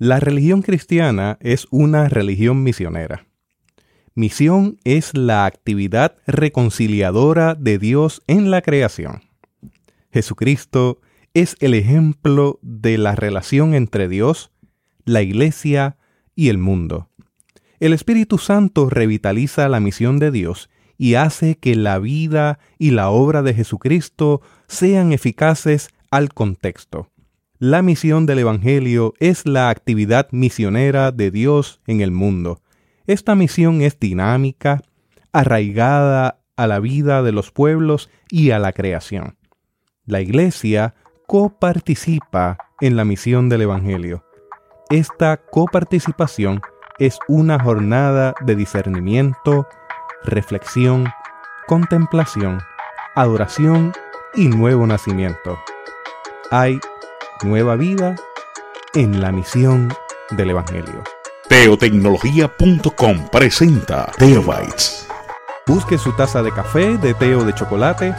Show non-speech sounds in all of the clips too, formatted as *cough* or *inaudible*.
La religión cristiana es una religión misionera. Misión es la actividad reconciliadora de Dios en la creación. Jesucristo es el ejemplo de la relación entre Dios, la Iglesia y el mundo. El Espíritu Santo revitaliza la misión de Dios y hace que la vida y la obra de Jesucristo sean eficaces al contexto. La misión del Evangelio es la actividad misionera de Dios en el mundo. Esta misión es dinámica, arraigada a la vida de los pueblos y a la creación. La Iglesia coparticipa en la misión del Evangelio. Esta coparticipación es una jornada de discernimiento, reflexión, contemplación, adoración y nuevo nacimiento. Hay nueva vida en la misión del Evangelio. Teotecnología.com presenta Teobytes. Busque su taza de café, de té o de chocolate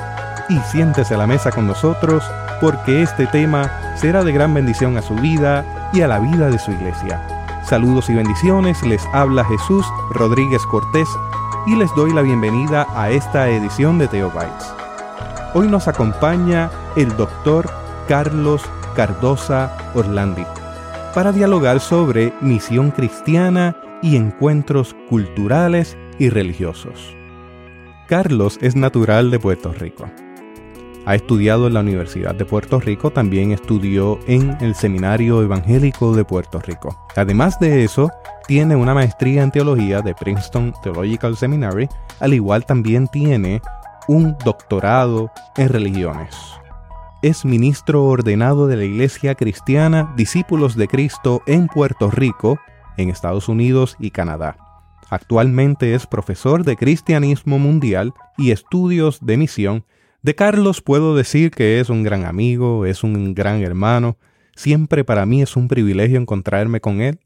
y siéntese a la mesa con nosotros porque este tema será de gran bendición a su vida y a la vida de su iglesia. Saludos y bendiciones, les habla Jesús Rodríguez Cortés y les doy la bienvenida a esta edición de Teobytes. Hoy nos acompaña el doctor Carlos Cardosa Orlandi para dialogar sobre misión cristiana y encuentros culturales y religiosos. Carlos es natural de Puerto Rico. Ha estudiado en la Universidad de Puerto Rico, también estudió en el Seminario Evangélico de Puerto Rico. Además de eso, tiene una maestría en teología de Princeton Theological Seminary, al igual también tiene un doctorado en religiones es ministro ordenado de la Iglesia Cristiana Discípulos de Cristo en Puerto Rico, en Estados Unidos y Canadá. Actualmente es profesor de Cristianismo Mundial y Estudios de Misión. De Carlos puedo decir que es un gran amigo, es un gran hermano. Siempre para mí es un privilegio encontrarme con él.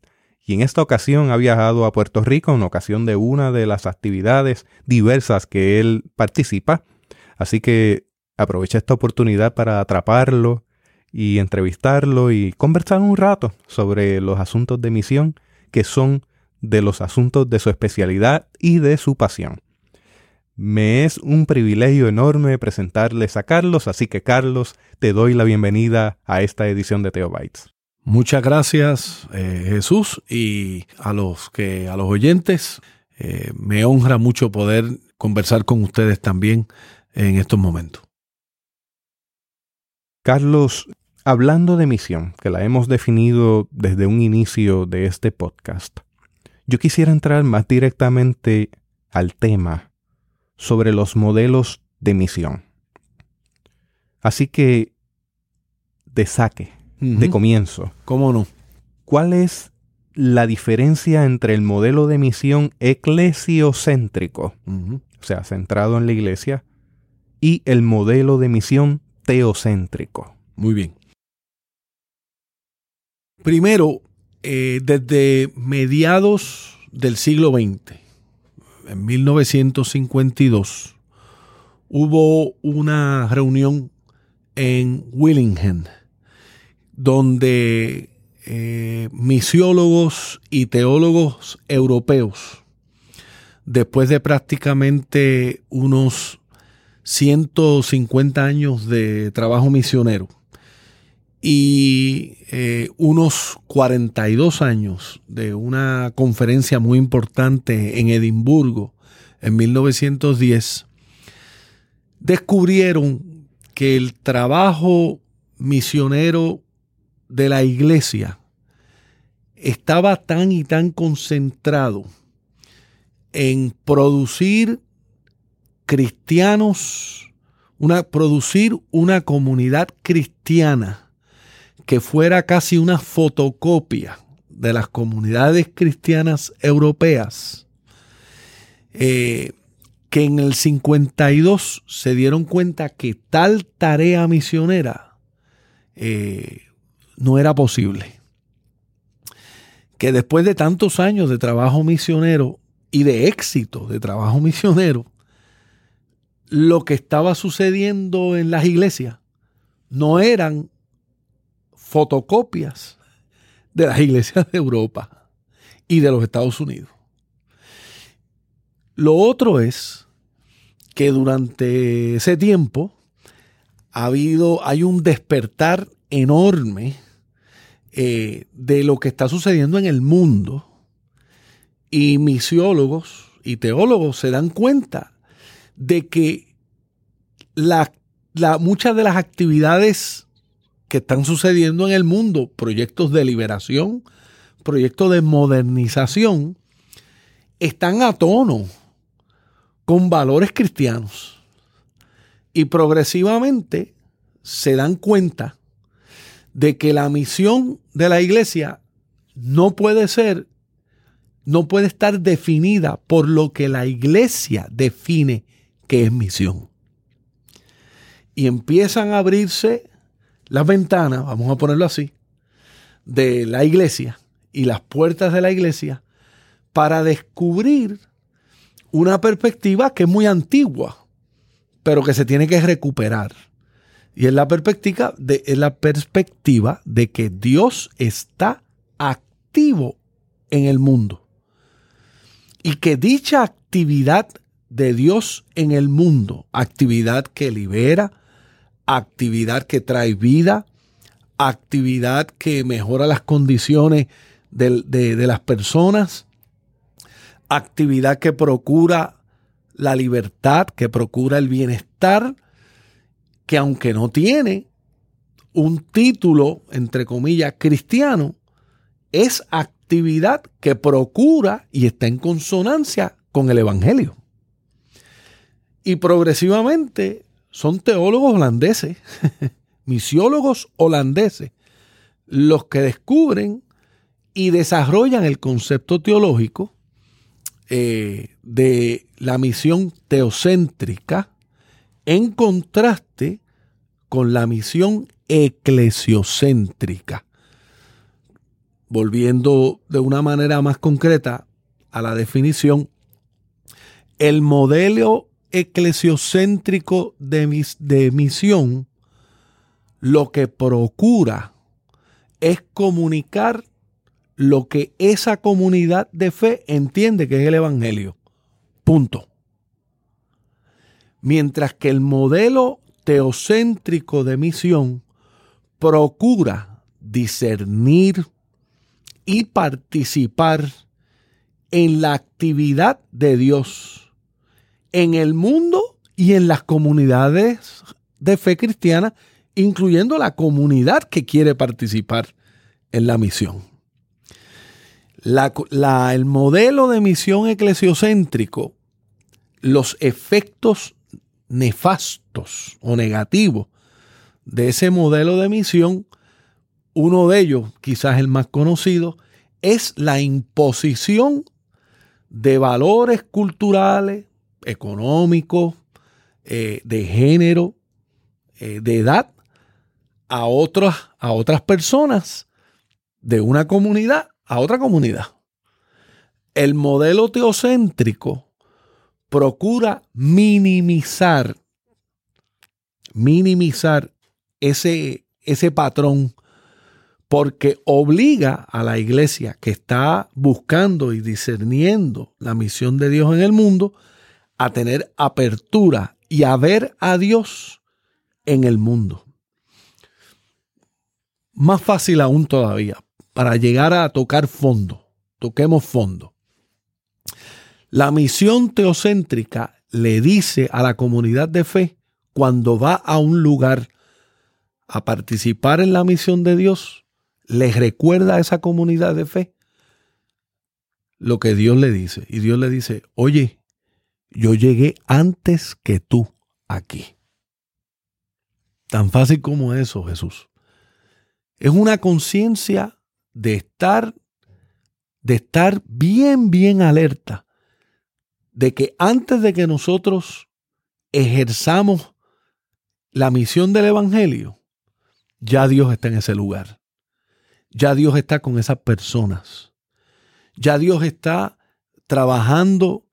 Y en esta ocasión ha viajado a Puerto Rico en ocasión de una de las actividades diversas que él participa. Así que aproveché esta oportunidad para atraparlo y entrevistarlo y conversar un rato sobre los asuntos de misión que son de los asuntos de su especialidad y de su pasión. Me es un privilegio enorme presentarles a Carlos, así que Carlos, te doy la bienvenida a esta edición de Teobytes. Muchas gracias, eh, Jesús, y a los que a los oyentes eh, me honra mucho poder conversar con ustedes también en estos momentos. Carlos, hablando de misión, que la hemos definido desde un inicio de este podcast, yo quisiera entrar más directamente al tema sobre los modelos de misión. Así que, de saque, de comienzo. ¿Cómo no? ¿Cuál es la diferencia entre el modelo de misión eclesiocéntrico, o sea, centrado en la iglesia, y el modelo de misión teocéntrico. Muy bien. Primero, eh, desde mediados del siglo XX, en 1952, hubo una reunión en Willingham, donde eh, misiólogos y teólogos europeos, después de prácticamente unos 150 años de trabajo misionero y eh, unos 42 años de una conferencia muy importante en Edimburgo en 1910, descubrieron que el trabajo misionero de la iglesia estaba tan y tan concentrado en producir cristianos, una, producir una comunidad cristiana que fuera casi una fotocopia de las comunidades cristianas europeas, eh, que en el 52 se dieron cuenta que tal tarea misionera eh, no era posible. Que después de tantos años de trabajo misionero y de éxito de trabajo misionero, lo que estaba sucediendo en las iglesias no eran fotocopias de las iglesias de Europa y de los Estados Unidos. Lo otro es que durante ese tiempo ha habido, hay un despertar enorme eh, de lo que está sucediendo en el mundo y misiólogos y teólogos se dan cuenta de que la, muchas de las actividades que están sucediendo en el mundo, proyectos de liberación, proyectos de modernización, están a tono con valores cristianos. Y progresivamente se dan cuenta de que la misión de la iglesia no puede ser, no puede estar definida por lo que la iglesia define que es misión. Y empiezan a abrirse las ventanas, vamos a ponerlo así, de la iglesia y las puertas de la iglesia para descubrir una perspectiva que es muy antigua, pero que se tiene que recuperar. Y es la perspectiva de, es la perspectiva de que Dios está activo en el mundo. Y que dicha actividad de Dios en el mundo, actividad que libera, actividad que trae vida, actividad que mejora las condiciones de, las personas, actividad que procura la libertad, que procura el bienestar, que aunque no tiene un título, entre comillas, cristiano, es actividad que procura y está en consonancia con el Evangelio. Y progresivamente son teólogos holandeses, *laughs* misiólogos holandeses, los que descubren y desarrollan el concepto teológico eh, de la misión teocéntrica en contraste con la misión eclesiocéntrica. Volviendo de una manera más concreta a la definición, el modelo eclesiocéntrico de, de misión lo que procura es comunicar lo que esa comunidad de fe entiende que es el Evangelio. Punto. Mientras que el modelo teocéntrico de misión procura discernir y participar en la actividad de Dios en el mundo y en las comunidades de fe cristiana, incluyendo la comunidad que quiere participar en la misión. el modelo de misión eclesiocéntrico, los efectos nefastos o negativos de ese modelo de misión, uno de ellos, quizás el más conocido, es la imposición de valores culturales, económicos, eh, de género, eh, de edad, a otras, a otras personas de una comunidad a otra comunidad. El modelo teocéntrico procura minimizar, minimizar ese, ese patrón porque obliga a la iglesia que está buscando y discerniendo la misión de Dios en el mundo a tener apertura y a ver a Dios en el mundo. Más fácil aún todavía, para llegar a tocar fondo, toquemos fondo. La misión teocéntrica le dice a la comunidad de fe cuando va a un lugar a participar en la misión de Dios, les recuerda a esa comunidad de fe lo que Dios le dice. Y Dios le dice, oye, yo llegué antes que tú aquí. Tan fácil como eso, Jesús. Es una conciencia de estar, de estar bien, bien alerta de que antes de que nosotros ejerzamos la misión del Evangelio, ya Dios está en ese lugar. Ya Dios está con esas personas. Ya Dios está trabajando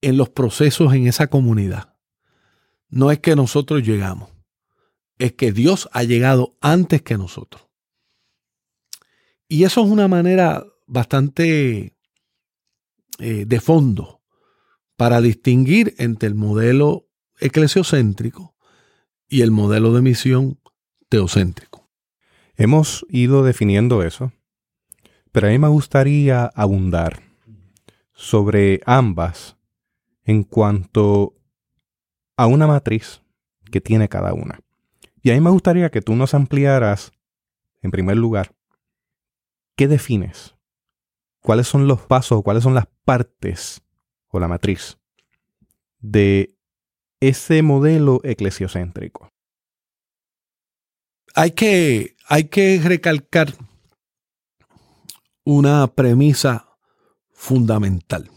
en los procesos en esa comunidad. No es que nosotros llegamos, es que Dios ha llegado antes que nosotros. Y eso es una manera bastante eh, de fondo para distinguir entre el modelo eclesiocéntrico y el modelo de misión teocéntrico. Hemos ido definiendo eso, pero a mí me gustaría abundar sobre ambas en cuanto a una matriz que tiene cada una. Y a mí me gustaría que tú nos ampliaras, en primer lugar, ¿qué defines? ¿Cuáles son los pasos, cuáles son las partes o la matriz de ese modelo eclesiocéntrico? Hay que, hay que recalcar una premisa fundamental.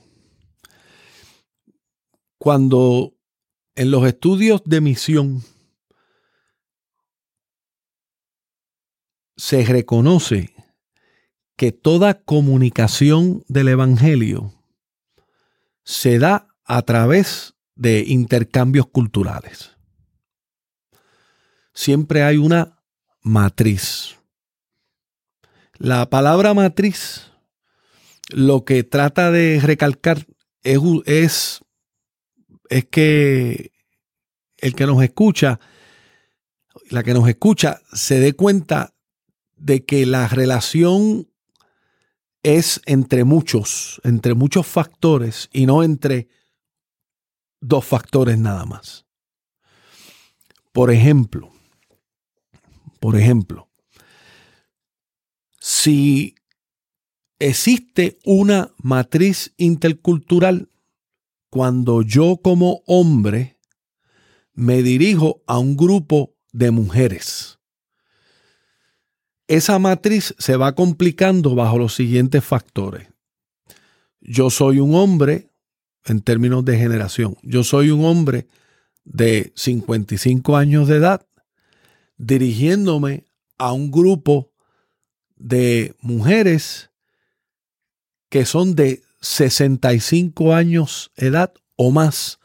Cuando en los estudios de misión se reconoce que toda comunicación del Evangelio se da a través de intercambios culturales. Siempre hay una matriz. La palabra matriz lo que trata de recalcar es, que el que nos escucha, la que nos escucha, se dé cuenta de que la relación es entre muchos, entre muchos factores y no entre dos factores nada más. Por ejemplo, por ejemplo, si existe una matriz intercultural cuando yo como hombre me dirijo a un grupo de mujeres esa matriz se va complicando bajo los siguientes factores. Yo soy un hombre, en términos de generación, yo soy un hombre de 55 años de edad dirigiéndome a un grupo de mujeres que son de 65 años edad o más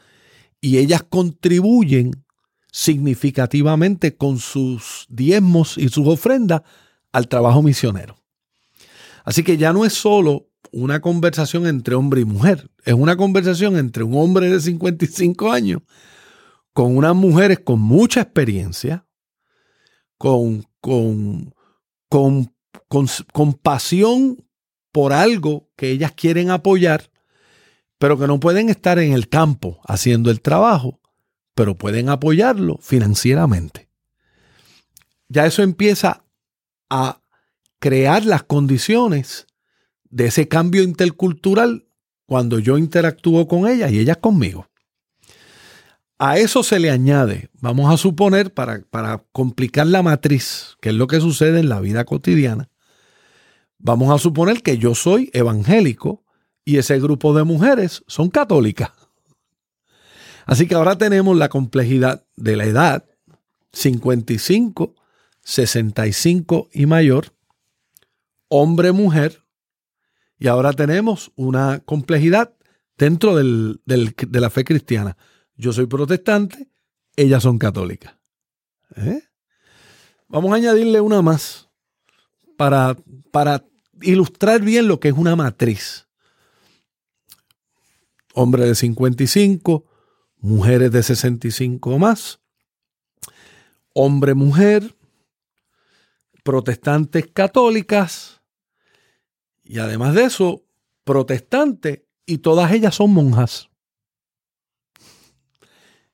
y ellas contribuyen significativamente con sus diezmos y sus ofrendas al trabajo misionero. Así que ya no es solo una conversación entre hombre y mujer, es una conversación entre un hombre de 55 años con unas mujeres con mucha experiencia, con, con, con, con, pasión por algo que ellas quieren apoyar, pero que no pueden estar en el campo haciendo el trabajo, pero pueden apoyarlo financieramente. Ya eso empieza a crear las condiciones de ese cambio intercultural cuando yo interactúo con ellas y ellas conmigo. A eso se le añade, vamos a suponer, para, para, complicar la matriz, que es lo que sucede en la vida cotidiana, vamos a suponer que yo soy evangélico y ese grupo de mujeres son católicas. Así que ahora tenemos la complejidad de la edad, 55 65 y mayor, hombre, mujer, y ahora tenemos una complejidad dentro de la fe cristiana. Yo soy protestante, ellas son católicas. ¿Eh? Vamos a añadirle una más para, para ilustrar bien lo que es una matriz. Hombre de 55, mujeres de 65 o más, hombre, mujer, protestantes católicas y además de eso, protestantes y todas ellas son monjas.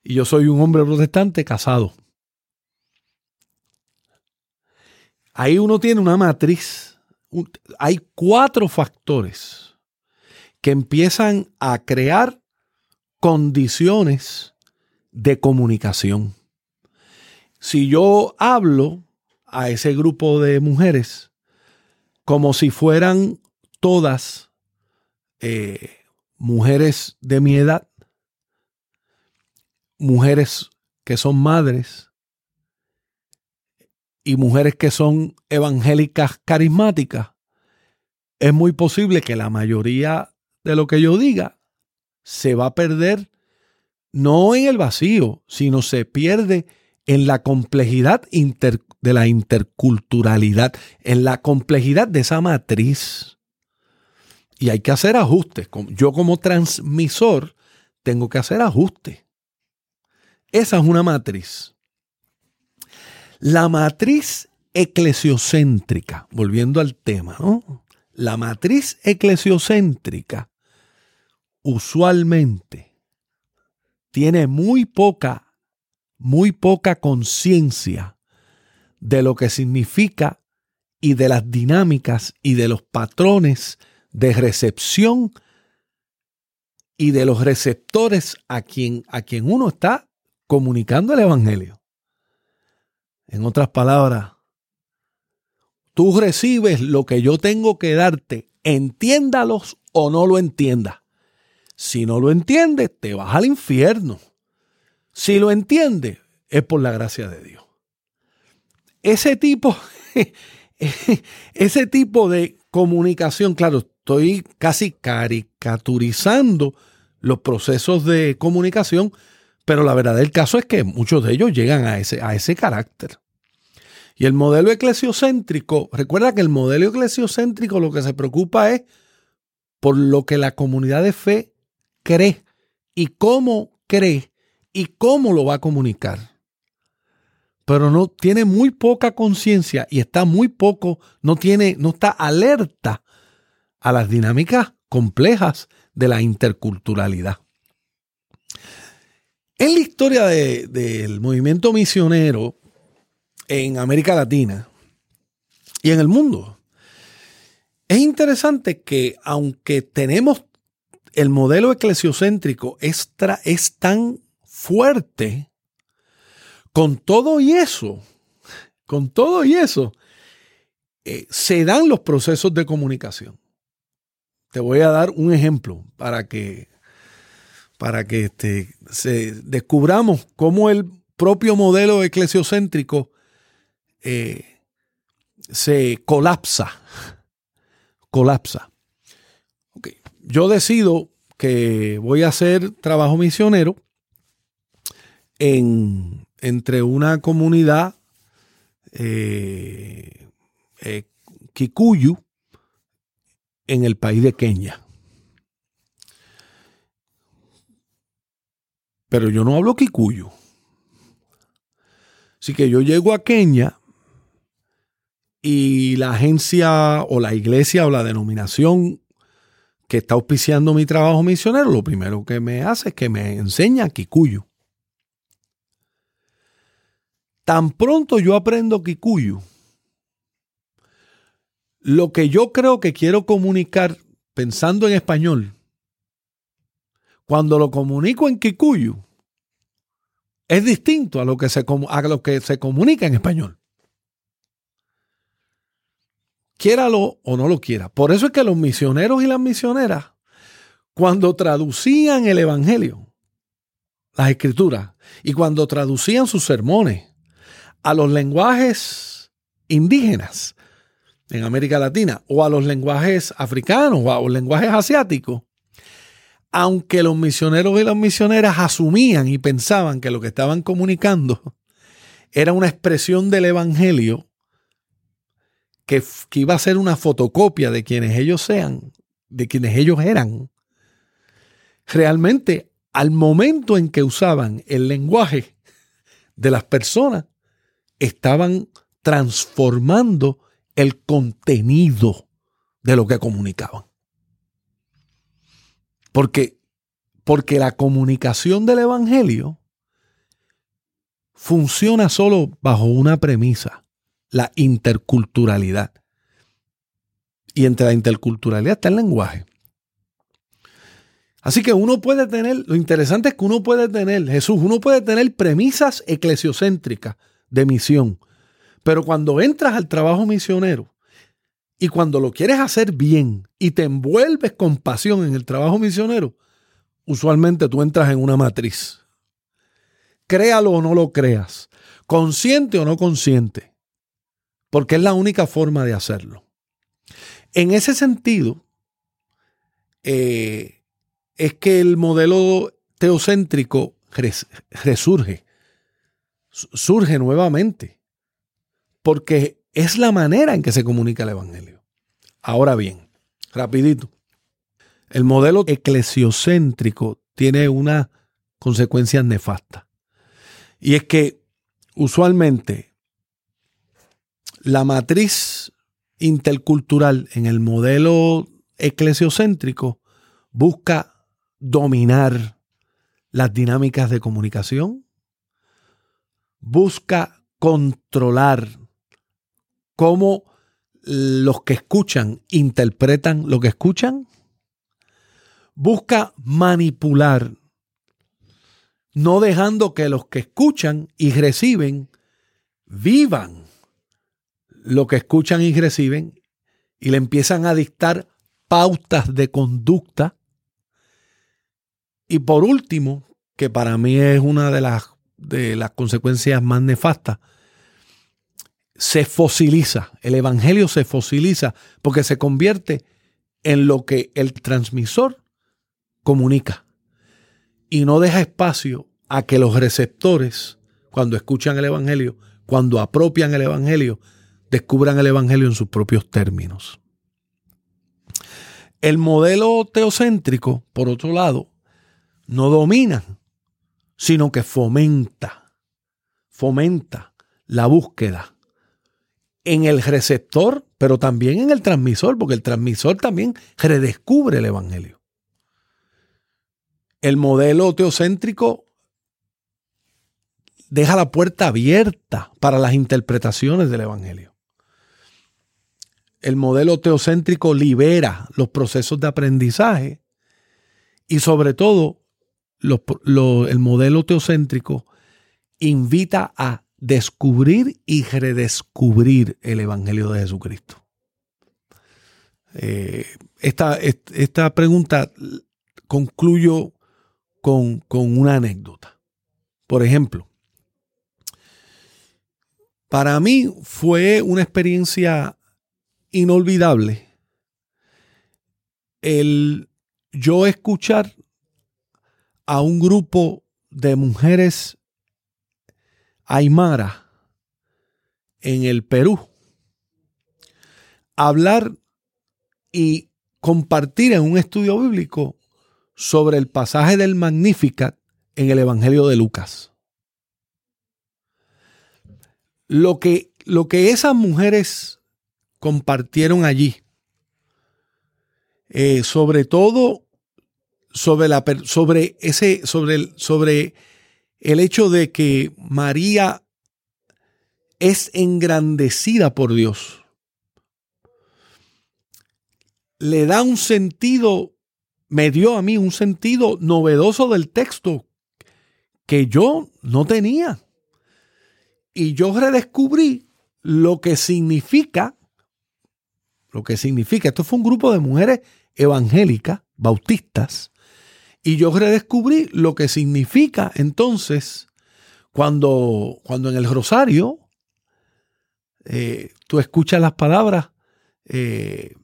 Y yo soy un hombre protestante casado. Ahí uno tiene una matriz. Hay cuatro factores que empiezan a crear condiciones de comunicación. Si yo hablo a ese grupo de mujeres como si fueran todas eh, mujeres de mi edad, mujeres que son madres y mujeres que son evangélicas carismáticas, es muy posible que la mayoría de lo que yo diga se va a perder no en el vacío, sino se pierde en la complejidad de la interculturalidad, en la complejidad de esa matriz. Y hay que hacer ajustes. Yo como transmisor tengo que hacer ajustes. Esa es una matriz. La matriz eclesiocéntrica, volviendo al tema, ¿no? La matriz eclesiocéntrica usualmente tiene muy poca, muy poca conciencia de lo que significa y de las dinámicas y de los patrones de recepción y de los receptores a quien, a quien uno está comunicando el Evangelio. En otras palabras, tú recibes lo que yo tengo que darte, entiéndalos o no lo entiendas. Si no lo entiendes, te vas al infierno. Si lo entiendes, es por la gracia de Dios. Ese tipo, *laughs* ese tipo de comunicación, claro, estoy casi caricaturizando los procesos de comunicación, pero la verdad del caso es que muchos de ellos llegan a ese, a ese carácter. Y el modelo eclesiocéntrico, recuerda que el modelo eclesiocéntrico lo que se preocupa es por lo que la comunidad de fe cree y cómo cree y cómo lo va a comunicar. Pero no tiene muy poca conciencia y está muy poco, no tiene, no está alerta a las dinámicas complejas de la interculturalidad. En la historia del movimiento misionero en América Latina y en el mundo, es interesante que aunque tenemos el modelo eclesiocéntrico es, es tan fuerte, con todo y eso, con todo y eso, eh, se dan los procesos de comunicación. Te voy a dar un ejemplo para que, para que este, se, descubramos cómo el propio modelo eclesiocéntrico eh, se colapsa. Colapsa. Yo decido que voy a hacer trabajo misionero en, entre una comunidad eh, eh, Kikuyu en el país de Kenia. Pero yo no hablo Kikuyu. Así que yo llego a Kenia y la agencia o la iglesia o la denominación que está auspiciando mi trabajo misionero, lo primero que me hace es que me enseña Kikuyu. Tan pronto yo aprendo Kikuyu, lo que yo creo que quiero comunicar pensando en español, cuando lo comunico en Kikuyu, es distinto a lo que se, a lo que se comunica en español. Quiéralo o no lo quiera. Por eso es que los misioneros y las misioneras, cuando traducían el Evangelio, las escrituras, y cuando traducían sus sermones a los lenguajes indígenas, en América Latina o a los lenguajes africanos o a los lenguajes asiáticos, aunque los misioneros y las misioneras asumían y pensaban que lo que estaban comunicando era una expresión del Evangelio que, iba a ser una fotocopia de quienes ellos sean, de quienes ellos eran, realmente al momento en que usaban el lenguaje de las personas, estaban transformando el contenido de lo que comunicaban. Porque, porque la comunicación del Evangelio funciona solo bajo una premisa, la interculturalidad. Y entre la interculturalidad está el lenguaje. Así que uno puede tener, lo interesante es que uno puede tener, Jesús, uno puede tener premisas eclesiocéntricas de misión pero cuando entras al trabajo misionero y cuando lo quieres hacer bien y te envuelves con pasión en el trabajo misionero, usualmente tú entras en una matriz. Créalo o no lo creas, consciente o no consciente, porque es la única forma de hacerlo. En ese sentido, eh, es que el modelo teocéntrico resurge, surge nuevamente porque es la manera en que se comunica el Evangelio. Ahora bien, rapidito, el modelo eclesiocéntrico tiene una consecuencia nefasta. Y es que usualmente la matriz intercultural en el modelo eclesiocéntrico busca dominar las dinámicas de comunicación, busca controlar cómo los que escuchan interpretan lo que escuchan, busca manipular, no dejando que los que escuchan y reciben vivan lo que escuchan y reciben y le empiezan a dictar pautas de conducta. Y por último, que para mí es una de las, de las consecuencias más nefastas, se fosiliza, el Evangelio se fosiliza porque se convierte en lo que el transmisor comunica y no deja espacio a que los receptores, cuando escuchan el Evangelio, cuando apropian el Evangelio, descubran el Evangelio en sus propios términos. El modelo teocéntrico, por otro lado, no domina, sino que fomenta, fomenta la búsqueda en el receptor, pero también en el transmisor, porque el transmisor también redescubre el Evangelio. El modelo teocéntrico deja la puerta abierta para las interpretaciones del Evangelio el modelo teocéntrico libera los procesos de aprendizaje y sobre todo el modelo teocéntrico invita a descubrir y redescubrir el Evangelio de Jesucristo. Eh, esta, esta, pregunta concluyo con, con una anécdota. Por ejemplo, para mí fue una experiencia inolvidable el yo escuchar a un grupo de mujeres aymara en el Perú hablar y compartir en un estudio bíblico sobre el pasaje del Magnificat en el Evangelio de Lucas. Lo que, lo que esas mujeres compartieron allí. Eh, sobre todo sobre, la, sobre, ese, sobre, el, sobre el hecho de que María es engrandecida por Dios. Le da un sentido, me dio a mí un sentido novedoso del texto que yo no tenía. Y yo redescubrí lo que significa lo que significa, esto fue un grupo de mujeres evangélicas, bautistas, y yo redescubrí lo que significa entonces cuando, cuando en el rosario eh, tú escuchas las palabras, eh,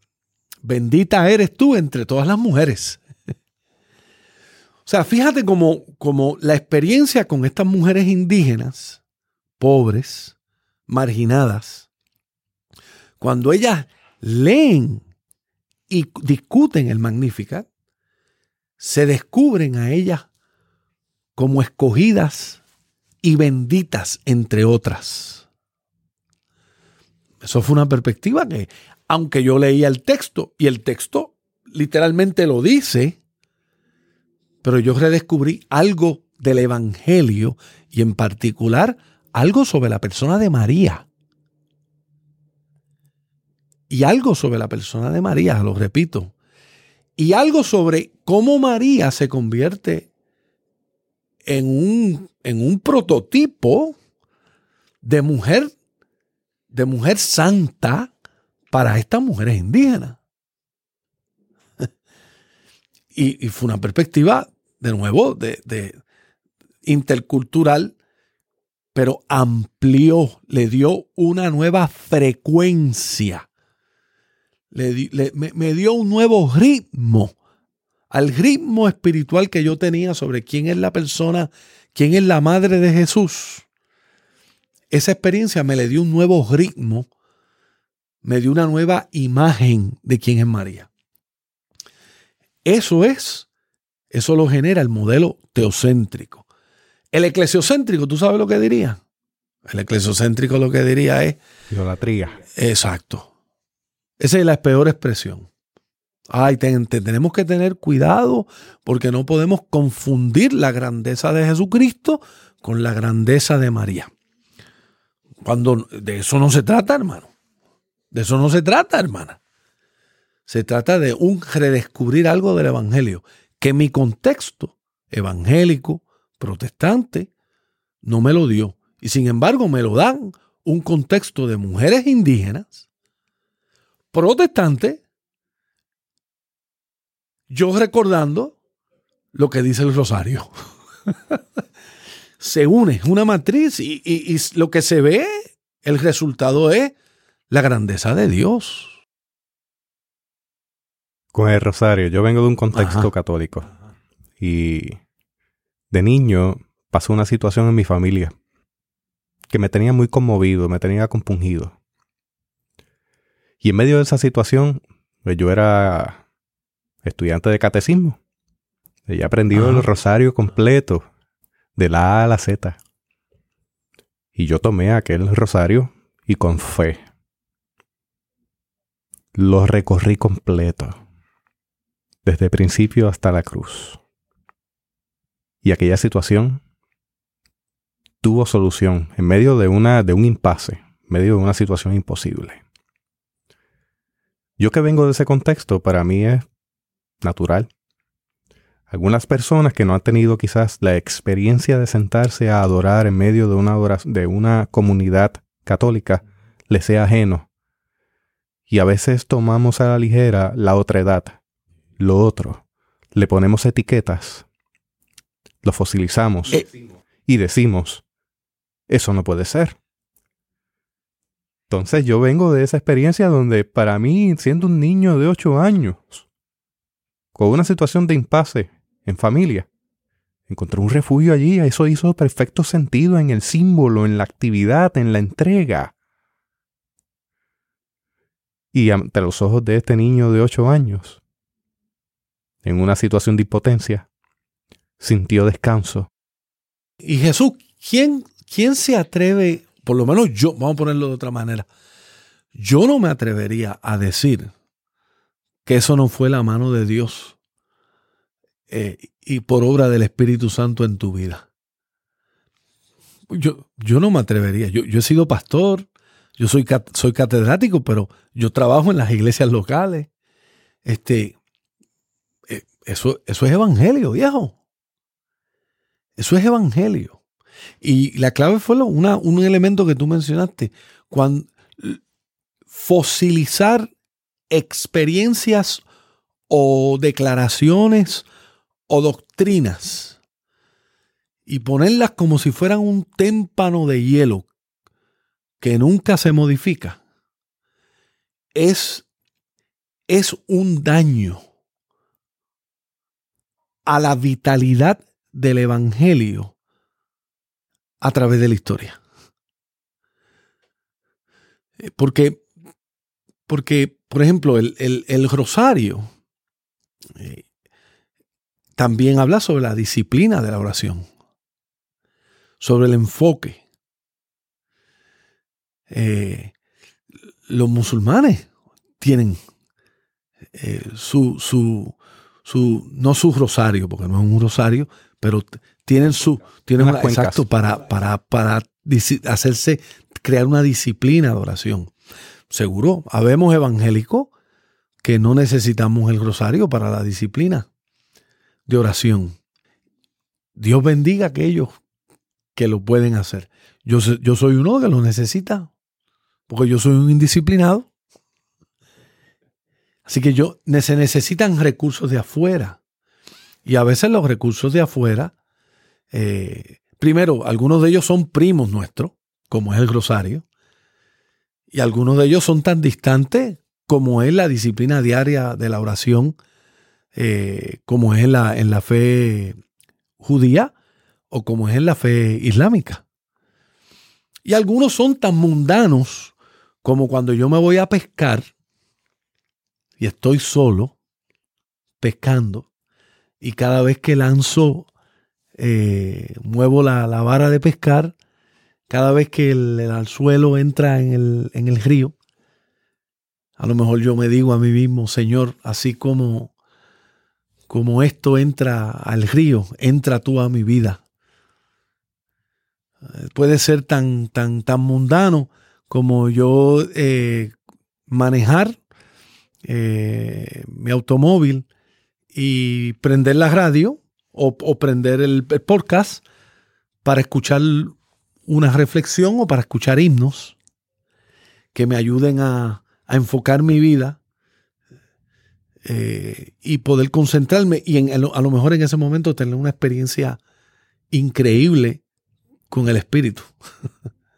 bendita eres tú entre todas las mujeres. o sea, fíjate como, como la experiencia con estas mujeres indígenas, pobres, marginadas, cuando ellas leen y discuten el Magnificat, se descubren a ellas como escogidas y benditas entre otras. Eso fue una perspectiva que, aunque yo leía el texto, y el texto literalmente lo dice, pero yo redescubrí algo del Evangelio y en particular algo sobre la persona de María y algo sobre la persona de María, lo repito, y algo sobre cómo María se convierte en un, en un prototipo de mujer, de mujer santa para estas mujeres indígenas. *laughs* y, fue una perspectiva, de nuevo, de, de intercultural, pero amplió, le dio una nueva frecuencia me, dio un nuevo ritmo al ritmo espiritual que yo tenía sobre quién es la persona, quién es la madre de Jesús. esa experiencia me le dio un nuevo ritmo, me dio una nueva imagen de quién es María. Eso es, eso lo genera el modelo teocéntrico. El eclesiocéntrico, ¿tú sabes lo que diría? El eclesiocéntrico lo que diría es... Idolatría. Exacto. Esa es la peor expresión. Ay, tenemos que tener cuidado porque no podemos confundir la grandeza de Jesucristo con la grandeza de María. Cuando de eso no se trata, hermano. De eso no se trata, hermana. Se trata de un redescubrir algo del Evangelio, que mi contexto evangélico, protestante, no me lo dio. Y sin embargo me lo dan un contexto de mujeres indígenas, protestantes, yo recordando lo que dice el rosario. *laughs* se une, una matriz y, lo que se ve, el resultado es la grandeza de Dios. Con el rosario, yo vengo de un contexto católico y de niño pasó una situación en mi familia que me tenía muy conmovido, me tenía compungido. Y en medio de esa situación, pues yo era estudiante de catecismo. Ella aprendió el rosario completo, de la A a la Z. Y yo tomé aquel rosario y con fe lo recorrí completo, desde principio hasta la cruz. Y aquella situación tuvo solución en medio de, una, de un impasse, en medio de una situación imposible. Yo que vengo de ese contexto, para mí es natural. Algunas personas que no han tenido quizás la experiencia de sentarse a adorar en medio de una, de una comunidad católica les sea ajeno. Y a veces tomamos a la ligera la otra edad, lo otro. Le ponemos etiquetas, lo fosilizamos eh. y decimos, eso no puede ser. Entonces yo vengo de esa experiencia donde para mí, siendo un niño de 8 años, con una situación de impasse en familia. Encontré un refugio allí, eso hizo perfecto sentido en el símbolo, en la actividad, en la entrega. Y ante los ojos de este niño de ocho años, en una situación de impotencia, sintió descanso. Y Jesús, ¿quién, quién se atreve, por lo menos yo, vamos a ponerlo de otra manera, yo no me atrevería a decir que eso no fue la mano de Dios eh, y por obra del Espíritu Santo en tu vida. Yo, yo no me atrevería. Yo, he sido pastor, yo soy, soy catedrático, pero yo trabajo en las iglesias locales. Este, eh, eso, eso es evangelio, viejo. Eso es evangelio. Y la clave fue una, un elemento que tú mencionaste. Cuando, fosilizar experiencias o declaraciones o doctrinas y ponerlas como si fueran un témpano de hielo que nunca se modifica, es, es un daño a la vitalidad del Evangelio a través de la historia. Porque porque, por ejemplo, el, rosario eh, también habla sobre la disciplina de la oración, sobre el enfoque. Eh, los musulmanes tienen eh, su, su, su, no su rosario, porque no es un rosario, pero tienen su, tienen exacto para, para, para hacerse, crear una disciplina de oración seguro, habemos evangélicos que no necesitamos el rosario para la disciplina de oración. Dios bendiga a aquellos que lo pueden hacer. Yo, yo soy uno que lo necesita, porque yo soy un indisciplinado. Así que yo, se necesitan recursos de afuera. Y a veces los recursos de afuera, eh, primero, algunos de ellos son primos nuestros, como es el rosario. Y algunos de ellos son tan distantes como es la disciplina diaria de la oración, eh, como es en la, en la fe judía o como es en la fe islámica. Y algunos son tan mundanos como cuando yo me voy a pescar y estoy solo pescando y cada vez que lanzo, eh, muevo la, vara de pescar, cada vez que el, el anzuelo entra en el, en el río, a lo mejor yo me digo a mí mismo, Señor, así como, como esto entra al río, entra tú a mi vida. Eh, puede ser tan, tan, tan mundano como yo eh, manejar mi automóvil y prender la radio o, prender el, podcast para escuchar una reflexión o para escuchar himnos que me ayuden a, enfocar mi vida eh, y poder concentrarme y a lo mejor en ese momento tener una experiencia increíble con el espíritu.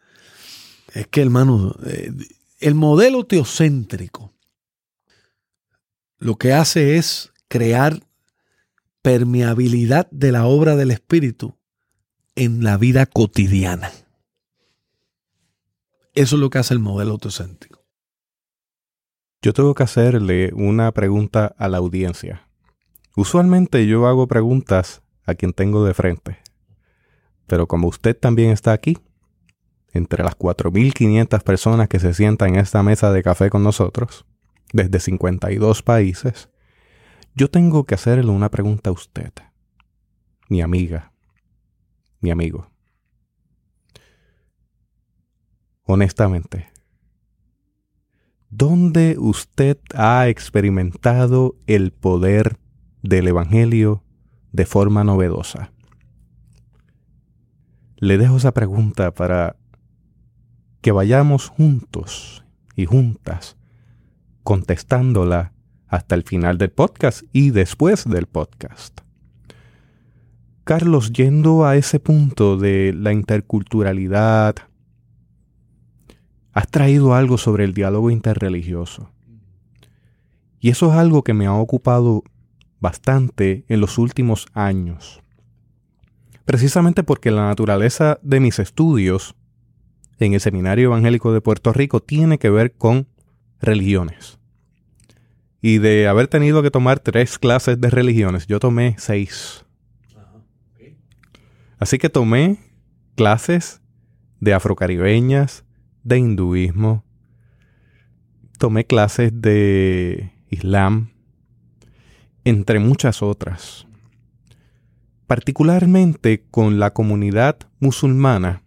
*laughs* es que hermano, eh, el modelo teocéntrico lo que hace es crear permeabilidad de la obra del espíritu en la vida cotidiana. Eso es lo que hace el modelo teocéntrico. Yo tengo que hacerle una pregunta a la audiencia. Usualmente yo hago preguntas a quien tengo de frente. Pero como usted también está aquí, entre las 4.500 personas que se sientan en esta mesa de café con nosotros, desde 52 países, yo tengo que hacerle una pregunta a usted, mi amiga, mi amigo. Honestamente, ¿Dónde usted ha experimentado el poder del Evangelio de forma novedosa? Le dejo esa pregunta para que vayamos juntos y juntas contestándola hasta el final del podcast y después del podcast. Carlos, yendo a ese punto de la interculturalidad, has traído algo sobre el diálogo interreligioso. Y eso es algo que me ha ocupado bastante en los últimos años. Precisamente porque la naturaleza de mis estudios en el Seminario Evangélico de Puerto Rico tiene que ver con religiones. Y de haber tenido que tomar tres clases de religiones, yo tomé seis. Así que tomé clases de afrocaribeñas, de hinduismo, tomé clases de islam, entre muchas otras. Particularmente con la comunidad musulmana,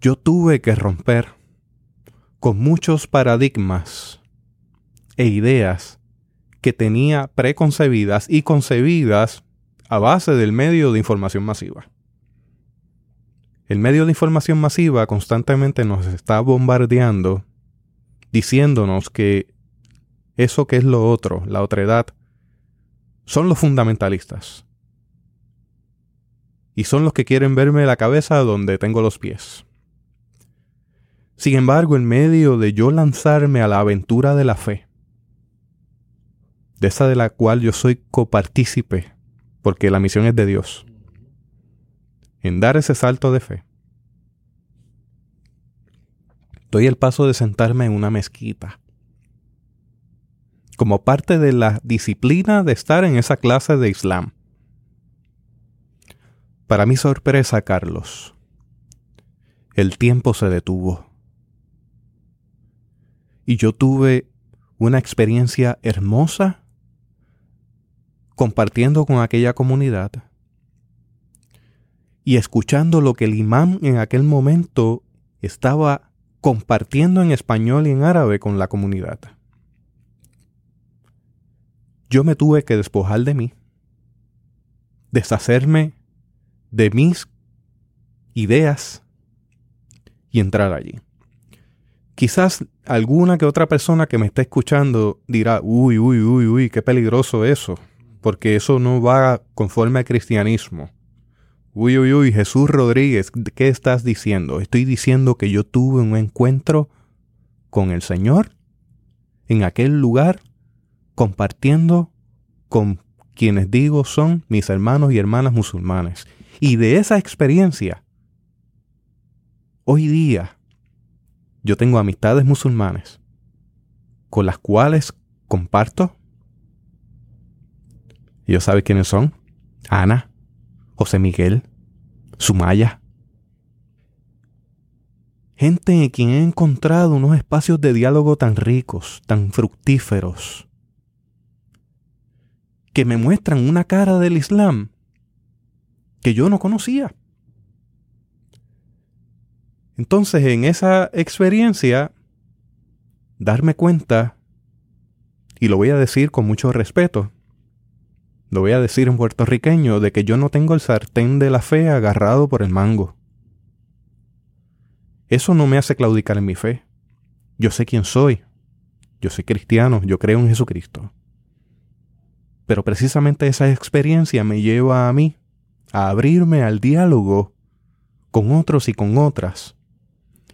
yo tuve que romper con muchos paradigmas e ideas que tenía preconcebidas y concebidas a base del medio de información masiva. El medio de información masiva constantemente nos está bombardeando diciéndonos que eso que es lo otro, la otredad, son los fundamentalistas. Y son los que quieren verme la cabeza donde tengo los pies. Sin embargo, en medio de yo lanzarme a la aventura de la fe, de esa de la cual yo soy copartícipe, porque la misión es de Dios, en dar ese salto de fe, doy el paso de sentarme en una mezquita. Como parte de la disciplina de estar en esa clase de Islam. Para mi sorpresa, Carlos, el tiempo se detuvo. Y yo tuve una experiencia hermosa compartiendo con aquella comunidad y escuchando lo que el imán en aquel momento estaba compartiendo en español y en árabe con la comunidad. Yo me tuve que despojar de mí, deshacerme de mis ideas y entrar allí. Quizás alguna que otra persona que me esté escuchando dirá, uy, uy, uy, uy, qué peligroso eso, porque eso no va conforme al cristianismo. Uy, uy, uy, Jesús Rodríguez, ¿qué estás diciendo? Estoy diciendo que yo tuve un encuentro con el Señor en aquel lugar compartiendo con quienes digo son mis hermanos y hermanas musulmanes. Y de esa experiencia hoy día yo tengo amistades musulmanes con las cuales comparto. Ellos saben quiénes son. Ana, José Miguel, Sumaya. Gente en quien he encontrado unos espacios de diálogo tan ricos, tan fructíferos, que me muestran una cara del Islam que yo no conocía. Entonces, en esa experiencia, darme cuenta, y lo voy a decir con mucho respeto, lo voy a decir en puertorriqueño, de que yo no tengo el sartén de la fe agarrado por el mango. Eso no me hace claudicar en mi fe. Yo sé quién soy. Yo soy cristiano, yo creo en Jesucristo. Pero precisamente esa experiencia me lleva a mí a abrirme al diálogo con otros y con otras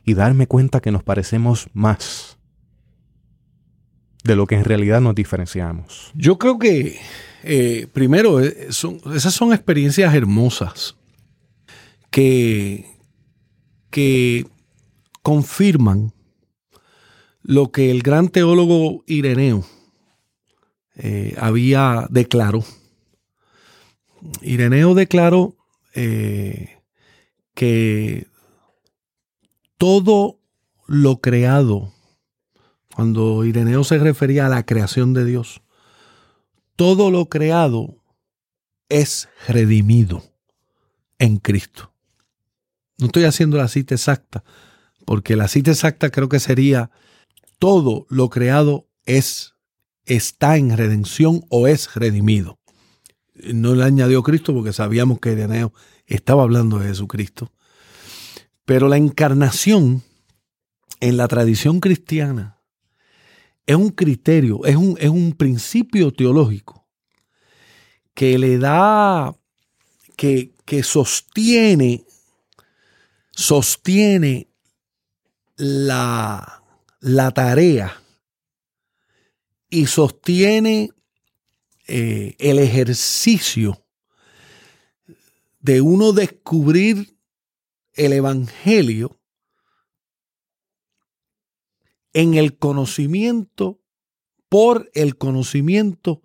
y darme cuenta que nos parecemos más de lo que en realidad nos diferenciamos. Yo creo que, eh, primero, eh, esas son experiencias hermosas que, que confirman lo que el gran teólogo Ireneo eh, había declarado. Ireneo declaró que todo lo creado, cuando Ireneo se refería a la creación de Dios, todo lo creado es redimido en Cristo. No estoy haciendo la cita exacta, porque la cita exacta creo que sería todo lo creado es está en redención o es redimido. No le añadió Cristo porque sabíamos que Ireneo estaba hablando de Jesucristo. Pero la encarnación en la tradición cristiana es un criterio, es un, es un principio teológico que le da, que, que sostiene, sostiene la, la tarea y sostiene eh, el ejercicio de uno descubrir el Evangelio en el conocimiento, por el conocimiento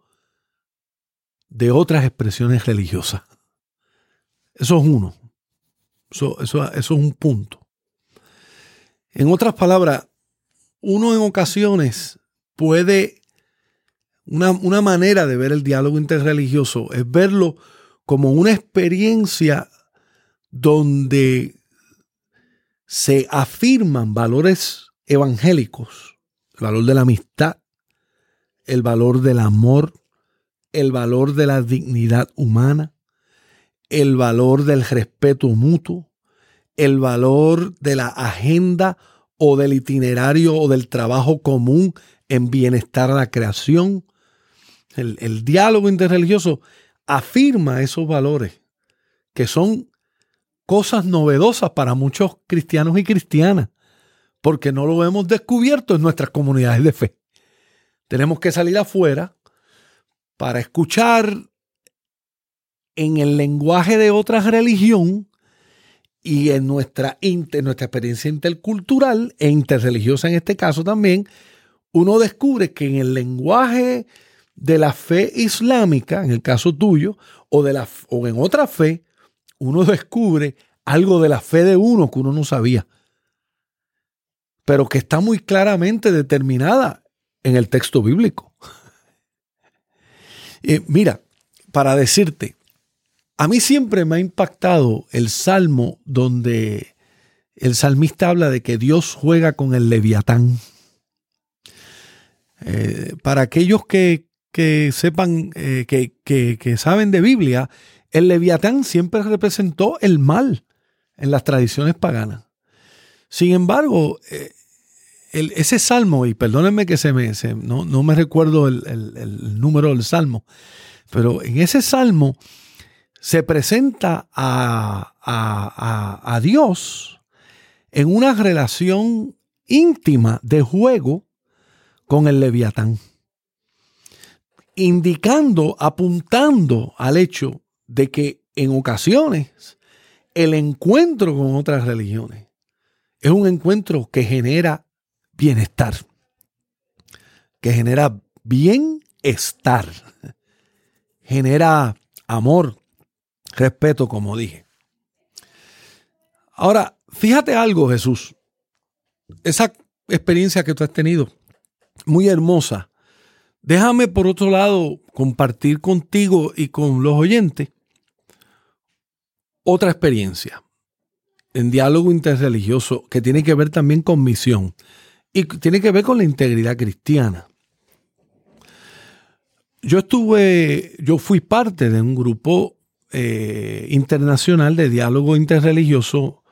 de otras expresiones religiosas. Eso es uno. Eso, es un punto. En otras palabras, uno en ocasiones puede, una, una manera de ver el diálogo interreligioso es verlo como una experiencia donde se afirman valores evangélicos, el valor de la amistad, el valor del amor, el valor de la dignidad humana, el valor del respeto mutuo, el valor de la agenda o del itinerario o del trabajo común en bienestar a la creación. El, diálogo interreligioso afirma esos valores que son cosas novedosas para muchos cristianos y cristianas, porque no lo hemos descubierto en nuestras comunidades de fe. Tenemos que salir afuera para escuchar en el lenguaje de otra religión y en nuestra, nuestra experiencia intercultural e interreligiosa en este caso también, uno descubre que en el lenguaje de la fe islámica, en el caso tuyo, o, de la, o en otra fe, uno descubre algo de la fe de uno que uno no sabía, pero que está muy claramente determinada en el texto bíblico. Eh, mira, para decirte, a mí siempre me ha impactado el salmo donde el salmista habla de que Dios juega con el leviatán. Eh, para aquellos que, sepan, eh, que, que, saben de Biblia, el leviatán siempre representó el mal en las tradiciones paganas. Sin embargo, ese salmo, y perdónenme que se me, no, me recuerdo el, número del salmo, pero en ese salmo se presenta a, a Dios en una relación íntima de juego con el leviatán, indicando, apuntando al hecho de que en ocasiones el encuentro con otras religiones es un encuentro que genera bienestar, que genera bienestar, genera amor, respeto, como dije. Ahora, fíjate algo, Jesús. Esa experiencia que tú has tenido, muy hermosa. Déjame, por otro lado, compartir contigo y con los oyentes otra experiencia en diálogo interreligioso que tiene que ver también con misión y tiene que ver con la integridad cristiana. Yo estuve, yo fui parte de un grupo eh, internacional de diálogo interreligioso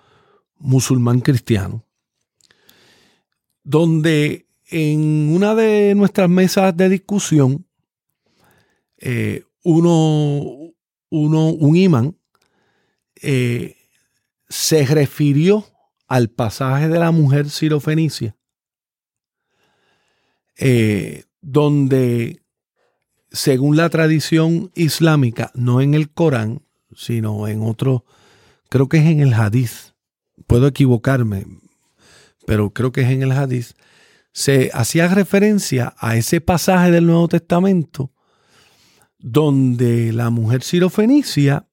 musulmán cristiano, donde en una de nuestras mesas de discusión, eh, uno, uno, un imán, eh, se refirió al pasaje de la mujer sirofenicia, eh, donde, según la tradición islámica, no en el Corán, sino en otro, creo que es en el Hadith, puedo equivocarme, pero creo que es en el Hadith, se hacía referencia a ese pasaje del Nuevo Testamento donde la mujer sirofenicia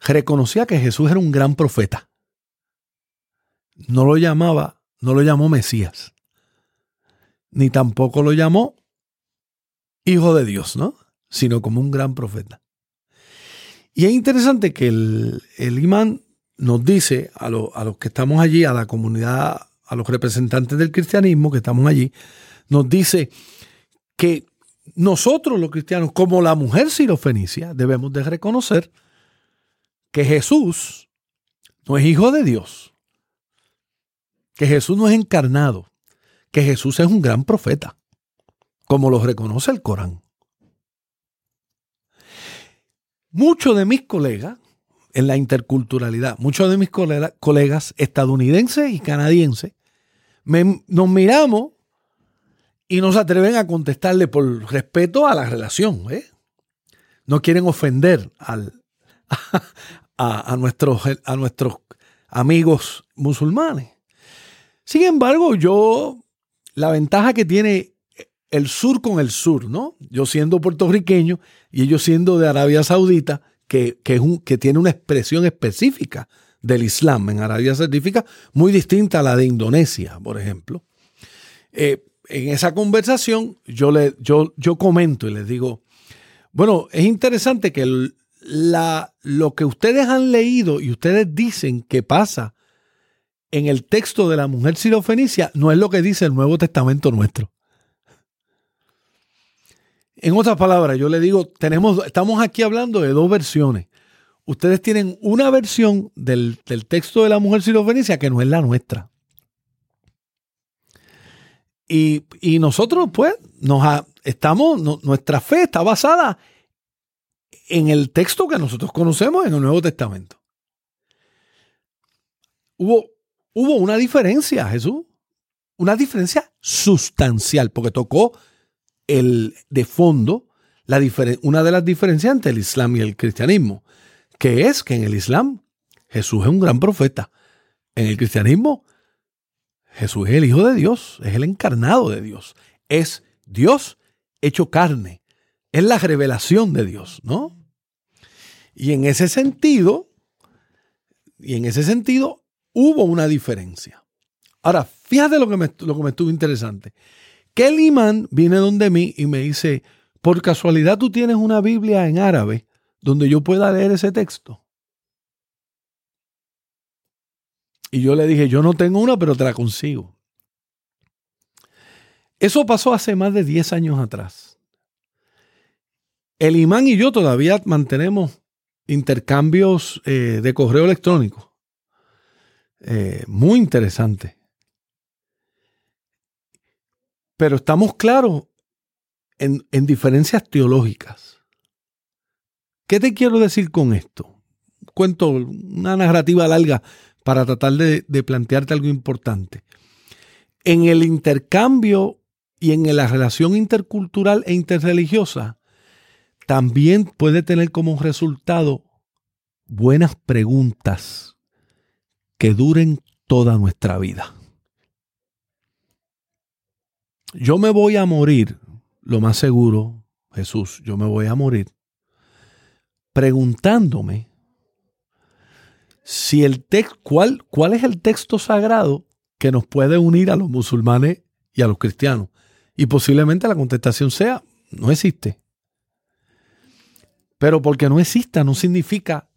reconocía que Jesús era un gran profeta. No lo llamaba, no lo llamó Mesías, ni tampoco lo llamó hijo de Dios, ¿no? Sino como un gran profeta. Y es interesante que el, imán nos dice a, a los que estamos allí, a la comunidad, a los representantes del cristianismo que estamos allí, nos dice que nosotros los cristianos, como la mujer sirofenicia, debemos de reconocer que Jesús no es hijo de Dios, que Jesús no es encarnado, que Jesús es un gran profeta, como lo reconoce el Corán. Muchos de mis colegas en la interculturalidad, muchos de mis colegas estadounidenses y canadienses, nos miramos y no se atreven a contestarle por respeto a la relación. ¿eh? No quieren ofender al, *laughs* a, nuestros, a nuestros amigos musulmanes. Sin embargo, yo, la ventaja que tiene el sur con el sur, ¿no? Yo siendo puertorriqueño y ellos siendo de Arabia Saudita, que, que tiene una expresión específica del Islam en Arabia Saudita, muy distinta a la de Indonesia, por ejemplo. Eh, en esa conversación yo, le, yo, yo comento y les digo, bueno, es interesante que la, lo que ustedes han leído y ustedes dicen que pasa en el texto de la mujer sirofenicia no es lo que dice el Nuevo Testamento nuestro. En otras palabras, yo le digo, tenemos, estamos aquí hablando de dos versiones. Ustedes tienen una versión del, texto de la mujer sirofenicia que no es la nuestra. Y, nosotros, pues, nos estamos, nuestra fe está basada en el texto que nosotros conocemos en el Nuevo Testamento. Hubo, hubo una diferencia, Jesús, una diferencia sustancial, porque tocó el de fondo la una de las diferencias entre el Islam y el cristianismo, que es que en el Islam Jesús es un gran profeta. En el cristianismo Jesús es el Hijo de Dios, es el encarnado de Dios, es Dios hecho carne, es la revelación de Dios, ¿no? Y en ese sentido, y en ese sentido, hubo una diferencia. Ahora, fíjate lo que me, lo que me estuvo interesante. Que el imán viene donde mí y me dice, por casualidad tú tienes una Biblia en árabe donde yo pueda leer ese texto. Y yo le dije, yo no tengo una, pero te la consigo. Eso pasó hace más de 10 años atrás. El imán y yo todavía mantenemos intercambios eh, de correo electrónico. Eh, muy interesante. Pero estamos claros en, diferencias teológicas. ¿Qué te quiero decir con esto? Cuento una narrativa larga para tratar de, de plantearte algo importante. En el intercambio y en la relación intercultural e interreligiosa, también puede tener como resultado buenas preguntas que duren toda nuestra vida. Yo me voy a morir, lo más seguro, Jesús, yo me voy a morir preguntándome si el texto, ¿cuál, ¿cuál es el texto sagrado que nos puede unir a los musulmanes y a los cristianos? Y posiblemente la contestación sea, no existe. Pero porque no exista no significa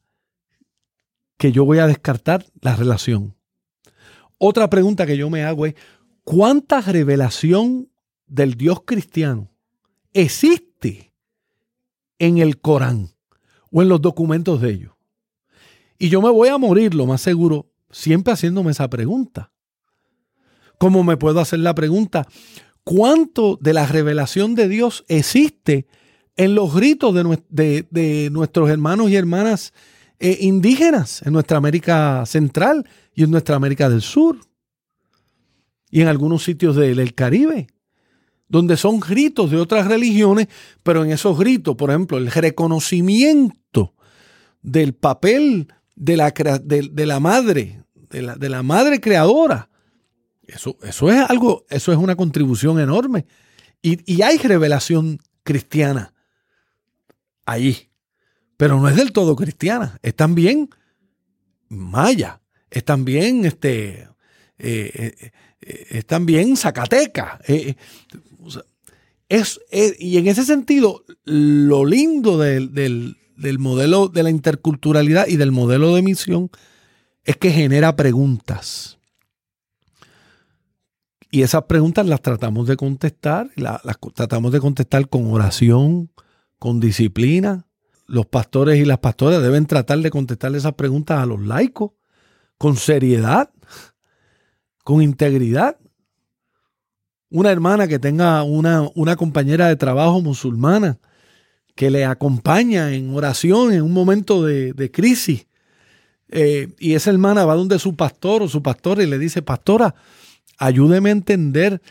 que yo voy a descartar la relación. Otra pregunta que yo me hago es, ¿cuánta revelación del Dios cristiano existe en el Corán o en los documentos de ellos? Y yo me voy a morir, lo más seguro, siempre haciéndome esa pregunta. ¿Cómo me puedo hacer la pregunta? ¿Cuánto de la revelación de Dios existe en los gritos de, nuestros hermanos y hermanas eh, indígenas en nuestra América Central y en nuestra América del Sur? Y en algunos sitios del Caribe, donde son gritos de otras religiones, pero en esos gritos, por ejemplo, el reconocimiento del papel de la, de, la madre, de la, de la, madre creadora. Eso, eso, es algo, eso es una contribución enorme. Y, y hay revelación cristiana ahí. Pero no es del todo cristiana. Es también maya. Es también este. Eh, eh, eh, es también zacateca. y en ese sentido, lo lindo del, del modelo de la interculturalidad y del modelo de misión es que genera preguntas. Y esas preguntas las tratamos de contestar, las, tratamos de contestar con oración, con disciplina. Los pastores y las pastoras deben tratar de contestar esas preguntas a los laicos con seriedad, con integridad. Una hermana que tenga una, una compañera de trabajo musulmana que le acompaña en oración en un momento de, crisis. Eh, y esa hermana va donde su pastor o su pastora y le dice, pastora, ayúdeme a entender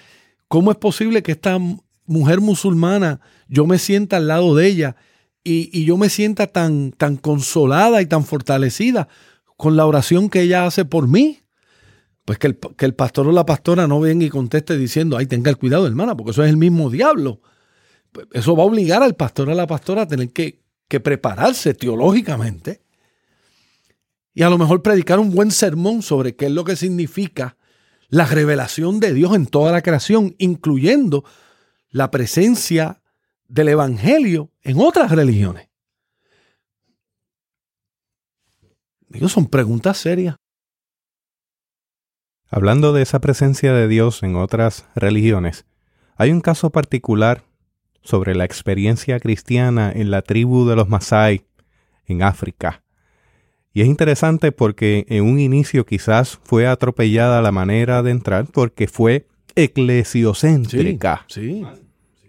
cómo es posible que esta mujer musulmana, yo me sienta al lado de ella y, yo me sienta tan, tan consolada y tan fortalecida con la oración que ella hace por mí. Pues que el, que el pastor o la pastora no venga y conteste diciendo, ay, tenga el cuidado, hermana, porque eso es el mismo diablo eso va a obligar al pastor o a la pastora a tener que, prepararse teológicamente y a lo mejor predicar un buen sermón sobre qué es lo que significa la revelación de Dios en toda la creación, incluyendo la presencia del Evangelio en otras religiones. Digo, son preguntas serias. Hablando de esa presencia de Dios en otras religiones, hay un caso particular sobre la experiencia cristiana en la tribu de los Masai en África. Y es interesante porque en un inicio quizás fue atropellada la manera de entrar porque fue eclesiocéntrica,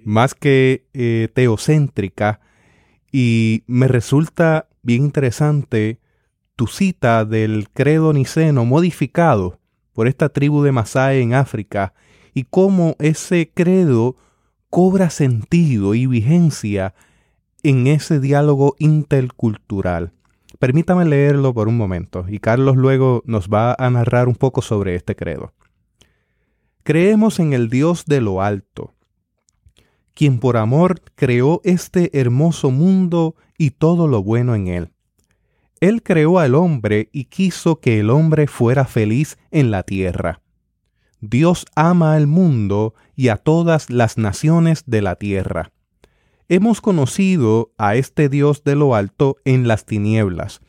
más que eh, teocéntrica. Y me resulta bien interesante tu cita del credo niceno modificado por esta tribu de Masai en África y cómo ese credo cobra sentido y vigencia en ese diálogo intercultural. Permítame leerlo por un momento y Carlos luego nos va a narrar un poco sobre este credo. Creemos en el Dios de lo alto, quien por amor creó este hermoso mundo y todo lo bueno en él. Él creó al hombre y quiso que el hombre fuera feliz en la tierra. Dios ama al mundo y a todas las naciones de la tierra. Hemos conocido a este Dios de lo alto en las tinieblas,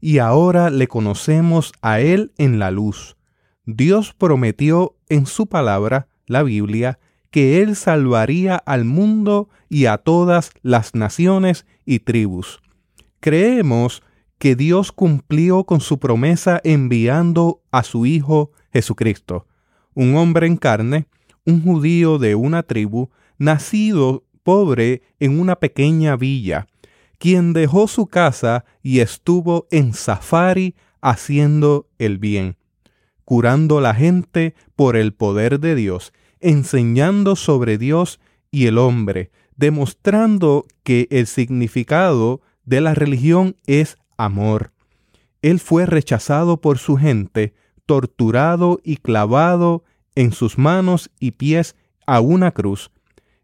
y ahora le conocemos a Él en la luz. Dios prometió en su palabra, la Biblia, que Él salvaría al mundo y a todas las naciones y tribus. Creemos que Dios cumplió con su promesa enviando a su Hijo Jesucristo un hombre en carne, un judío de una tribu, nacido pobre en una pequeña villa, quien dejó su casa y estuvo en safari haciendo el bien, curando la gente por el poder de Dios, enseñando sobre Dios y el hombre, demostrando que el significado de la religión es amor. Él fue rechazado por su gente, torturado y clavado en sus manos y pies a una cruz.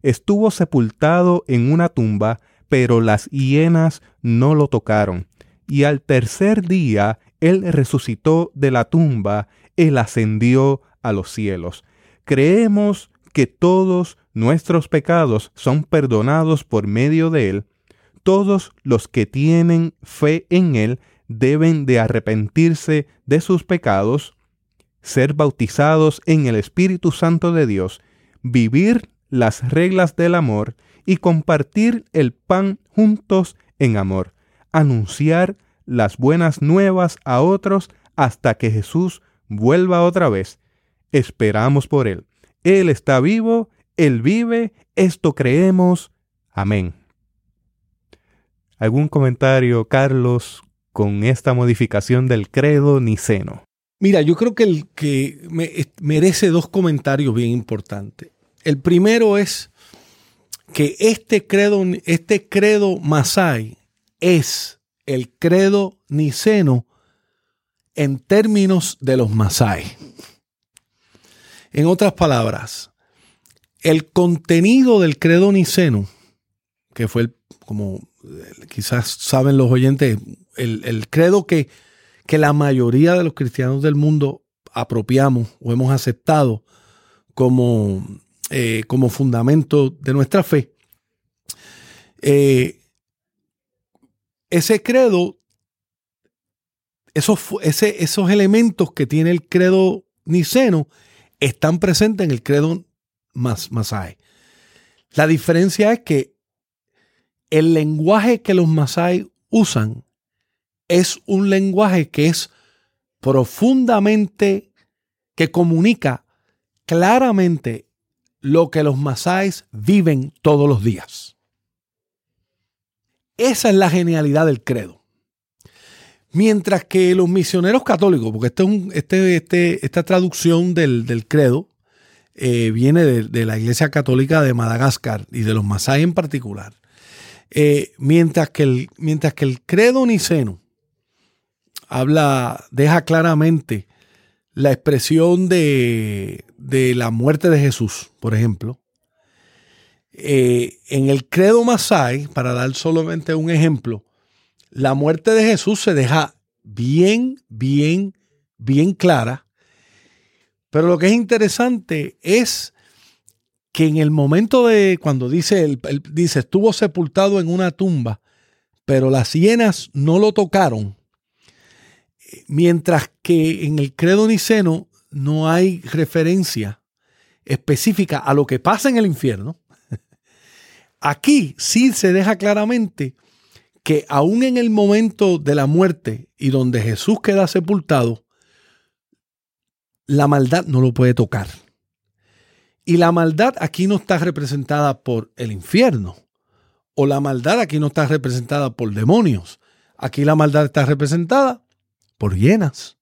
Estuvo sepultado en una tumba, pero las hienas no lo tocaron. Y al tercer día él resucitó de la tumba, él ascendió a los cielos. Creemos que todos nuestros pecados son perdonados por medio de él. Todos los que tienen fe en él deben de arrepentirse de sus pecados, ser bautizados en el Espíritu Santo de Dios, vivir las reglas del amor y compartir el pan juntos en amor, anunciar las buenas nuevas a otros hasta que Jesús vuelva otra vez. Esperamos por Él. Él está vivo, Él vive, esto creemos. Amén. ¿Algún comentario, Carlos, con esta modificación del credo niceno? Mira, yo creo que el que merece dos comentarios bien importantes. El primero es que este credo, este credo Masai es el credo niceno en términos de los Masai. En otras palabras, el contenido del credo niceno, que fue como quizás saben los oyentes, el, credo que, que la mayoría de los cristianos del mundo apropiamos o hemos aceptado como, eh, como fundamento de nuestra fe, eh, ese credo, esos, esos elementos que tiene el credo niceno, están presentes en el credo mas, masai. La diferencia es que el lenguaje que los masai usan es un lenguaje que es profundamente, que comunica claramente lo que los masáis viven todos los días. Esa es la genialidad del credo. Mientras que los misioneros católicos, porque este, este, este, esta traducción del, credo eh, viene de, la Iglesia Católica de Madagascar y de los Masái en particular. Eh, mientras, que el, mientras que el credo niceno habla, deja claramente la expresión de, la muerte de Jesús, por ejemplo. Eh, en el credo Masai, para dar solamente un ejemplo, la muerte de Jesús se deja bien, bien, bien clara. Pero lo que es interesante es que en el momento de cuando dice, él, dice, estuvo sepultado en una tumba, pero las hienas no lo tocaron, mientras que en el credo niceno no hay referencia específica a lo que pasa en el infierno, *laughs* aquí sí se deja claramente que aún en el momento de la muerte y donde Jesús queda sepultado, la maldad no lo puede tocar. Y la maldad aquí no está representada por el infierno, o la maldad aquí no está representada por demonios. Aquí la maldad está representada por hienas.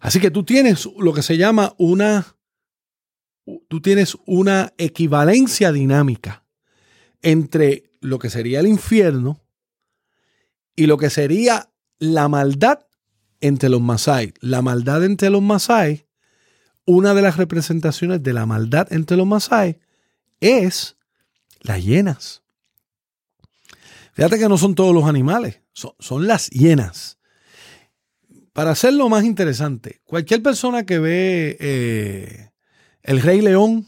Así que tú tienes lo que se llama una, tú tienes una equivalencia dinámica entre lo que sería el infierno y lo que sería la maldad entre los Masai. La maldad entre los Masai, una de las representaciones de la maldad entre los Masai es las hienas. Fíjate que no son todos los animales, son, las hienas. Para hacerlo más interesante, cualquier persona que ve eh, El Rey León,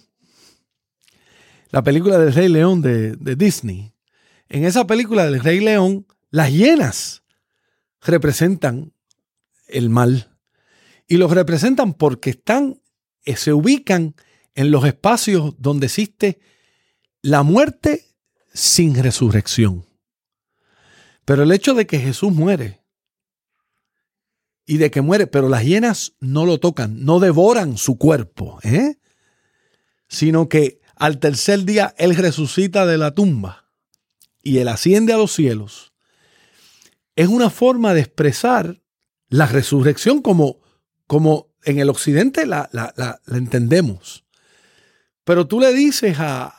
la película del Rey León de, Disney, en esa película del Rey León, las hienas representan el mal. Y los representan porque están, eh, se ubican en los espacios donde existe la muerte sin resurrección. Pero el hecho de que Jesús muere y de que muere, pero las hienas no lo tocan, no devoran su cuerpo, ¿eh? sino que al tercer día Él resucita de la tumba y Él asciende a los cielos, es una forma de expresar la resurrección como, como en el occidente la, entendemos. Pero tú le dices a,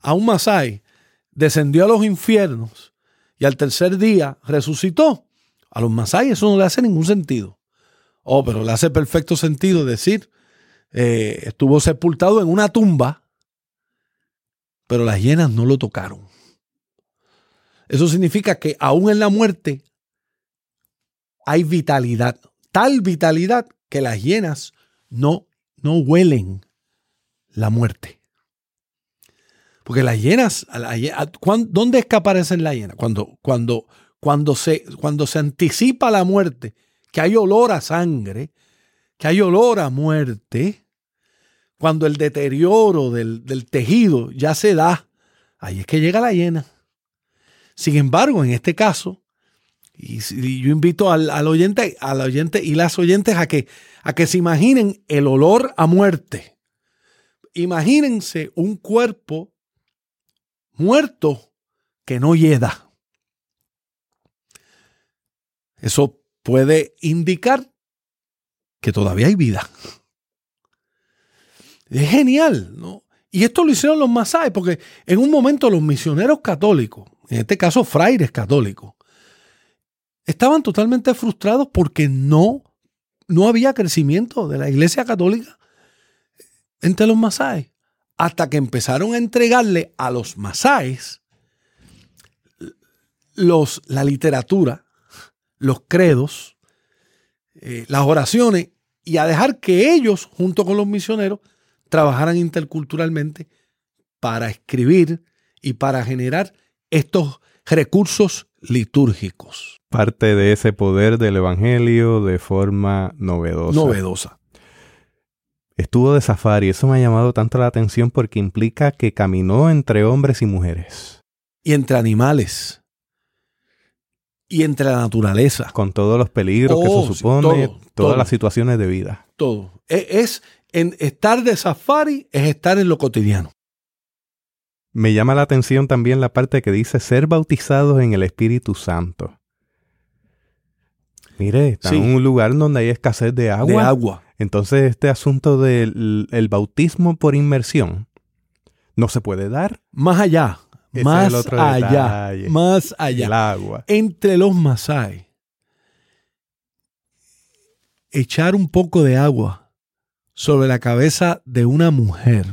a, un Masai, descendió a los infiernos y al tercer día resucitó. A los Masai eso no le hace ningún sentido. Oh, pero le hace perfecto sentido decir, eh, estuvo sepultado en una tumba, pero las hienas no lo tocaron. Eso significa que aún en la muerte hay vitalidad, tal vitalidad que las hienas no, no huelen la muerte. Porque las hienas, ¿dónde es que aparecen las hienas? Cuando, cuando, cuando, se, cuando se anticipa la muerte, que hay olor a sangre, que hay olor a muerte, cuando el deterioro del, tejido ya se da, ahí es que llega la hiena. Sin embargo, en este caso, y, yo invito al, oyente, al oyente y las oyentes a que, a que se imaginen el olor a muerte. Imagínense un cuerpo muerto que no hieda. Eso puede indicar que todavía hay vida. Es genial, ¿no? Y esto lo hicieron los masáis, porque en un momento los misioneros católicos, en este caso fraires católicos, estaban totalmente frustrados porque no, no había crecimiento de la iglesia católica entre los masáis. Hasta que empezaron a entregarle a los masáis los, la literatura, los credos, eh, las oraciones y a dejar que ellos, junto con los misioneros, trabajaran interculturalmente para escribir y para generar estos recursos litúrgicos. Parte de ese poder del Evangelio de forma novedosa. Novedosa. Estuvo de safari, eso me ha llamado tanto la atención porque implica que caminó entre hombres y mujeres. Y entre animales y entre la naturaleza. Con todos los peligros que eso oh, supone, todas las situaciones de vida. Todo. E, es, en estar de safari, es estar en lo cotidiano. Me llama la atención también la parte que dice ser bautizados en el Espíritu Santo. Mire, está en un lugar donde hay escasez de agua. De agua. Entonces, este asunto del el bautismo por inmersión no se puede dar. Más allá más allá, más allá. El agua. Entre los masai, echar un poco de agua sobre la cabeza de una mujer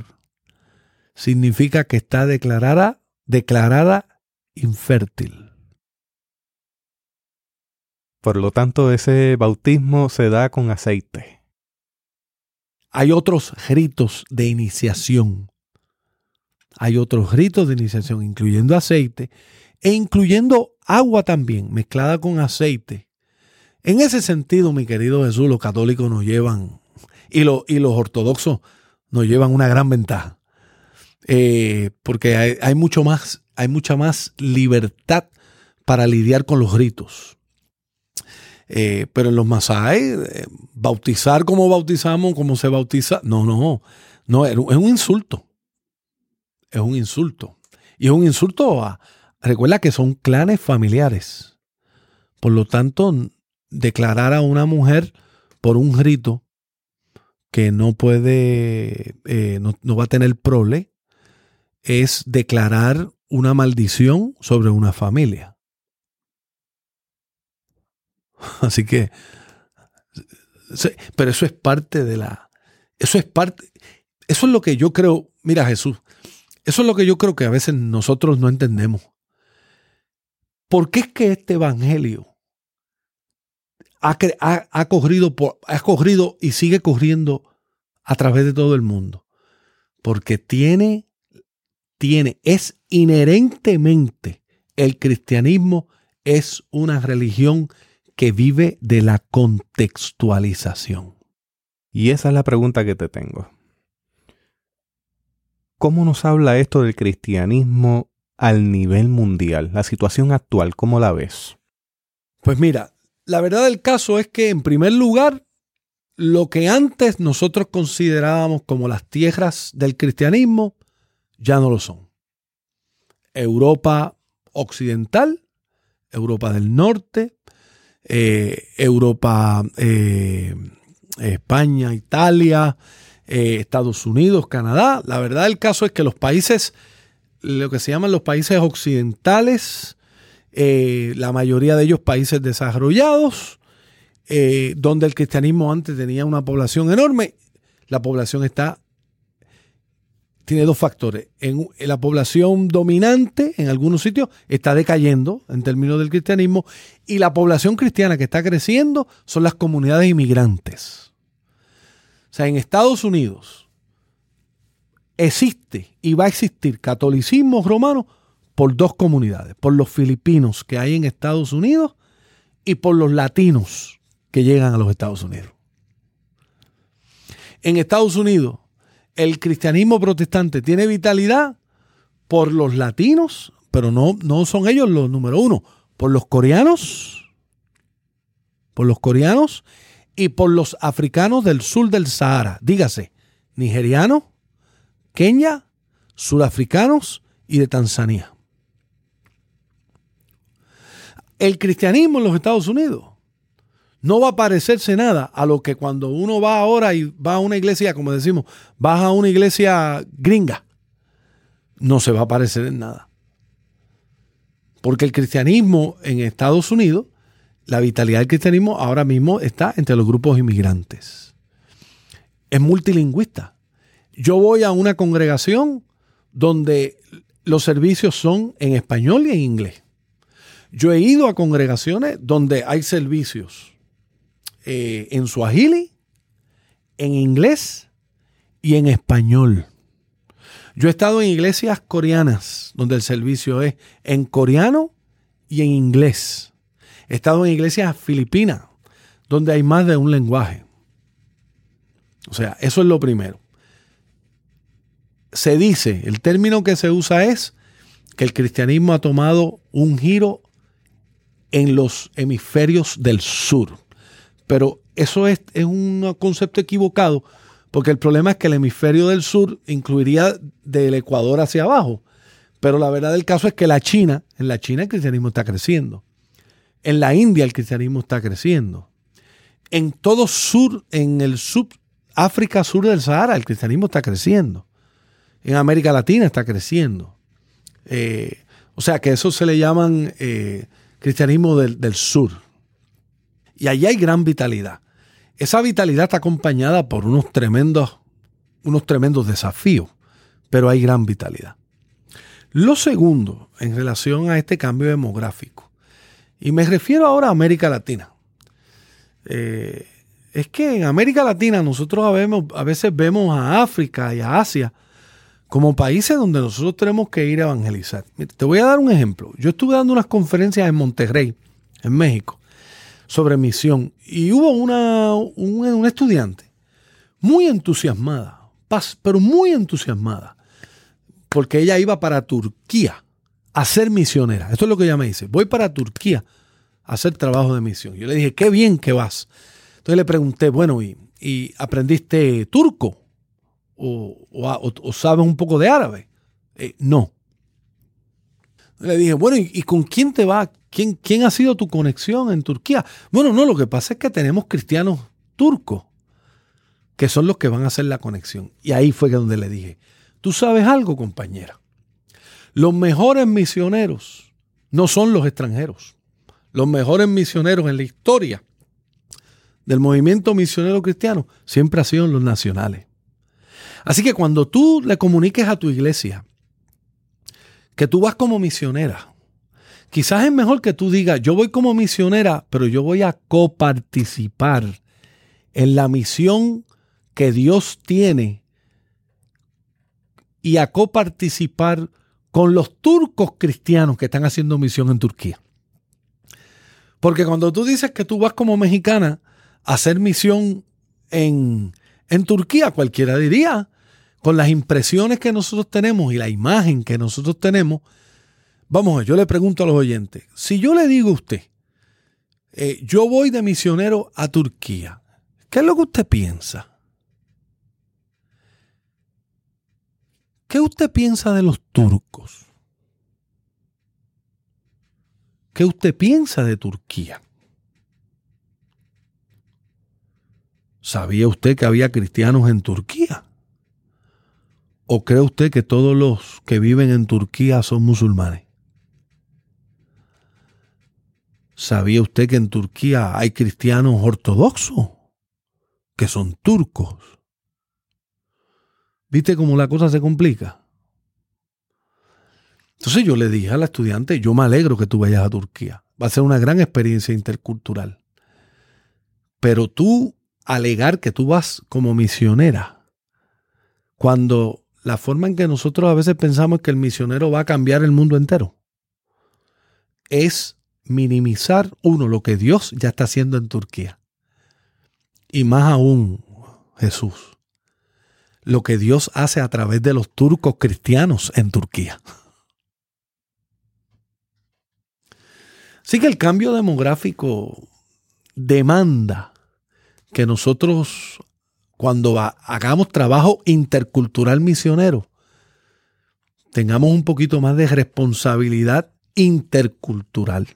significa que está declarada, declarada infértil. Por lo tanto, ese bautismo se da con aceite. Hay otros ritos de iniciación hay otros ritos de iniciación, incluyendo aceite e incluyendo agua también, mezclada con aceite. En ese sentido, mi querido Jesús, los católicos nos llevan, y, y los ortodoxos nos llevan una gran ventaja. Eh, porque hay, mucho más, hay mucha más libertad para lidiar con los ritos. Eh, pero en los Masai, eh, bautizar como bautizamos, como se bautiza, no, no, no, es un insulto es un insulto. Y es un insulto a... Recuerda que son clanes familiares. Por lo tanto, declarar a una mujer por un rito que no puede, eh, no, va a tener prole, es declarar una maldición sobre una familia. *laughs* Así que, pero eso es parte de la, eso es parte, eso es lo que yo creo, mira Jesús, eso es lo que yo creo que a veces nosotros no entendemos. ¿Por qué es que este evangelio ha, corrido, ha corrido y sigue corriendo a través de todo el mundo? Porque tiene, tiene, es inherentemente el cristianismo es una religión que vive de la contextualización. Y esa es la pregunta que te tengo. ¿Cómo nos habla esto del cristianismo al nivel mundial? La situación actual, ¿cómo la ves? Pues mira, la verdad del caso es que en primer lugar, lo que antes nosotros considerábamos como las tierras del cristianismo, ya no lo son. Europa occidental, Europa del norte, eh, Europa, eh, España, Italia, eh, Estados Unidos, Canadá. La verdad del caso es que los países, lo que se llaman los países occidentales, eh, la mayoría de ellos países desarrollados, eh, donde el cristianismo antes tenía una población enorme, la población está tiene dos factores. En, la población dominante en algunos sitios está decayendo en términos del cristianismo y la población cristiana que está creciendo son las comunidades inmigrantes. O sea, en Estados Unidos existe y va a existir catolicismo romano por dos comunidades, por los filipinos que hay en Estados Unidos y por los latinos que llegan a los Estados Unidos. En Estados Unidos el cristianismo protestante tiene vitalidad por los latinos, pero no, no son ellos los número uno, por los coreanos, por los coreanos y por los africanos del sur del Sahara, dígase, nigerianos, Kenia, surafricanos y de Tanzania. El cristianismo en los Estados Unidos no va a parecerse nada a lo que cuando uno va ahora y va a una iglesia, como decimos, vas a una iglesia gringa, no se va a parecer en nada. Porque el cristianismo en Estados Unidos, la vitalidad del cristianismo ahora mismo está entre los grupos inmigrantes. Es multilingüista. Yo voy a una congregación donde los servicios son en español y en inglés. Yo he ido a congregaciones donde hay servicios eh, en suajili, en inglés y en español. Yo he estado en iglesias coreanas donde el servicio es en coreano y en inglés. He estado en iglesias filipinas donde hay más de un lenguaje. O sea, eso es lo primero. Se dice, el término que se usa es que el cristianismo ha tomado un giro en los hemisferios del sur. Pero eso es, un concepto equivocado, porque el problema es que el hemisferio del sur incluiría del Ecuador hacia abajo. Pero la verdad del caso es que la China, en la China el cristianismo está creciendo. En la India el cristianismo está creciendo. En todo sur, en el sub, África sur del Sahara, el cristianismo está creciendo. En América Latina está creciendo. Eh, o sea que eso se le llaman eh, cristianismo del sur. Y allí hay gran vitalidad. Esa vitalidad está acompañada por unos tremendos, unos tremendos desafíos, pero hay gran vitalidad. Lo segundo, en relación a este cambio demográfico, y me refiero ahora a América Latina, eh, es que en América Latina nosotros a veces vemos a África y a Asia como países donde nosotros tenemos que ir a evangelizar. Te voy a dar un ejemplo. Yo estuve dando unas conferencias en Monterrey, en México, sobre misión. Y hubo una, un, estudiante muy entusiasmada, pero muy entusiasmada, porque ella iba para Turquía a ser misionera. Esto es lo que ella me dice. Voy para Turquía a hacer trabajo de misión. Yo le dije, qué bien que vas. Entonces le pregunté, bueno, ¿y, aprendiste turco? ¿O, sabes un poco de árabe? Eh, no. Le dije, bueno, ¿y, con quién te va? ¿Quién, ¿Quién ha sido tu conexión en Turquía? Bueno, no, lo que pasa es que tenemos cristianos turcos que son los que van a hacer la conexión. Y ahí fue donde le dije, tú sabes algo, compañera. Los mejores misioneros no son los extranjeros. Los mejores misioneros en la historia del movimiento misionero cristiano siempre han sido los nacionales. Así que cuando tú le comuniques a tu iglesia que tú vas como misionera. Quizás es mejor que tú digas, yo voy como misionera, pero yo voy a coparticipar en la misión que Dios tiene y a coparticipar con los turcos cristianos que están haciendo misión en Turquía. Porque cuando tú dices que tú vas como mexicana a hacer misión en, en Turquía, cualquiera diría, con las impresiones que nosotros tenemos y la imagen que nosotros tenemos, vamos yo le pregunto a los oyentes, si yo le digo a usted, eh, yo voy de misionero a Turquía, ¿qué es lo que usted piensa? ¿Qué usted piensa de los turcos? ¿Qué usted piensa de Turquía? ¿Sabía usted que había cristianos en Turquía? ¿O cree usted que todos los que viven en Turquía son musulmanes? ¿Sabía usted que en Turquía hay cristianos ortodoxos? Que son turcos. ¿Viste cómo la cosa se complica? Entonces yo le dije a la estudiante, yo me alegro que tú vayas a Turquía. Va a ser una gran experiencia intercultural. Pero tú alegar que tú vas como misionera, cuando la forma en que nosotros a veces pensamos que el misionero va a cambiar el mundo entero, es minimizar, uno, lo que Dios ya está haciendo en Turquía. Y más aún, Jesús, lo que Dios hace a través de los turcos cristianos en Turquía. Así que el cambio demográfico demanda que nosotros, cuando hagamos trabajo intercultural misionero, tengamos un poquito más de responsabilidad intercultural.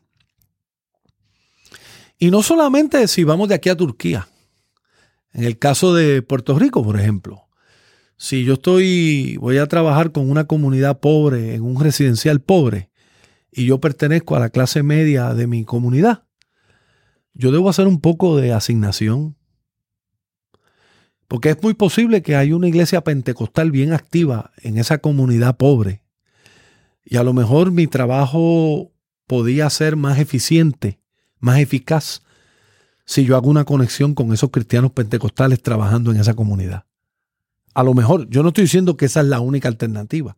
Y no solamente si vamos de aquí a Turquía. En el caso de Puerto Rico, por ejemplo, si yo estoy, voy a trabajar con una comunidad pobre, en un residencial pobre, y yo pertenezco a la clase media de mi comunidad, yo debo hacer un poco de asignación. Porque es muy posible que haya una iglesia pentecostal bien activa en esa comunidad pobre. Y a lo mejor mi trabajo podía ser más eficiente más eficaz si yo hago una conexión con esos cristianos pentecostales trabajando en esa comunidad. A lo mejor, yo no estoy diciendo que esa es la única alternativa,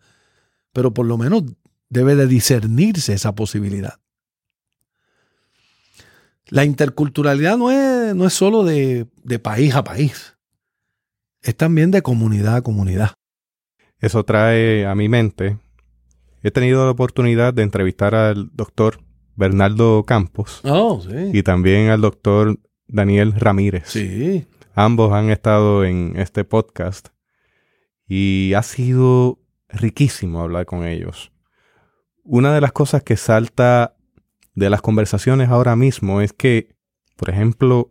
pero por lo menos debe de discernirse esa posibilidad. La interculturalidad no es, no es solo de, de país a país, es también de comunidad a comunidad. Eso trae a mi mente. He tenido la oportunidad de entrevistar al doctor Bernardo Campos. Oh, sí. Y también al doctor Daniel Ramírez. Sí. Ambos han estado en este podcast y ha sido riquísimo hablar con ellos. Una de las cosas que salta de las conversaciones ahora mismo es que, por ejemplo,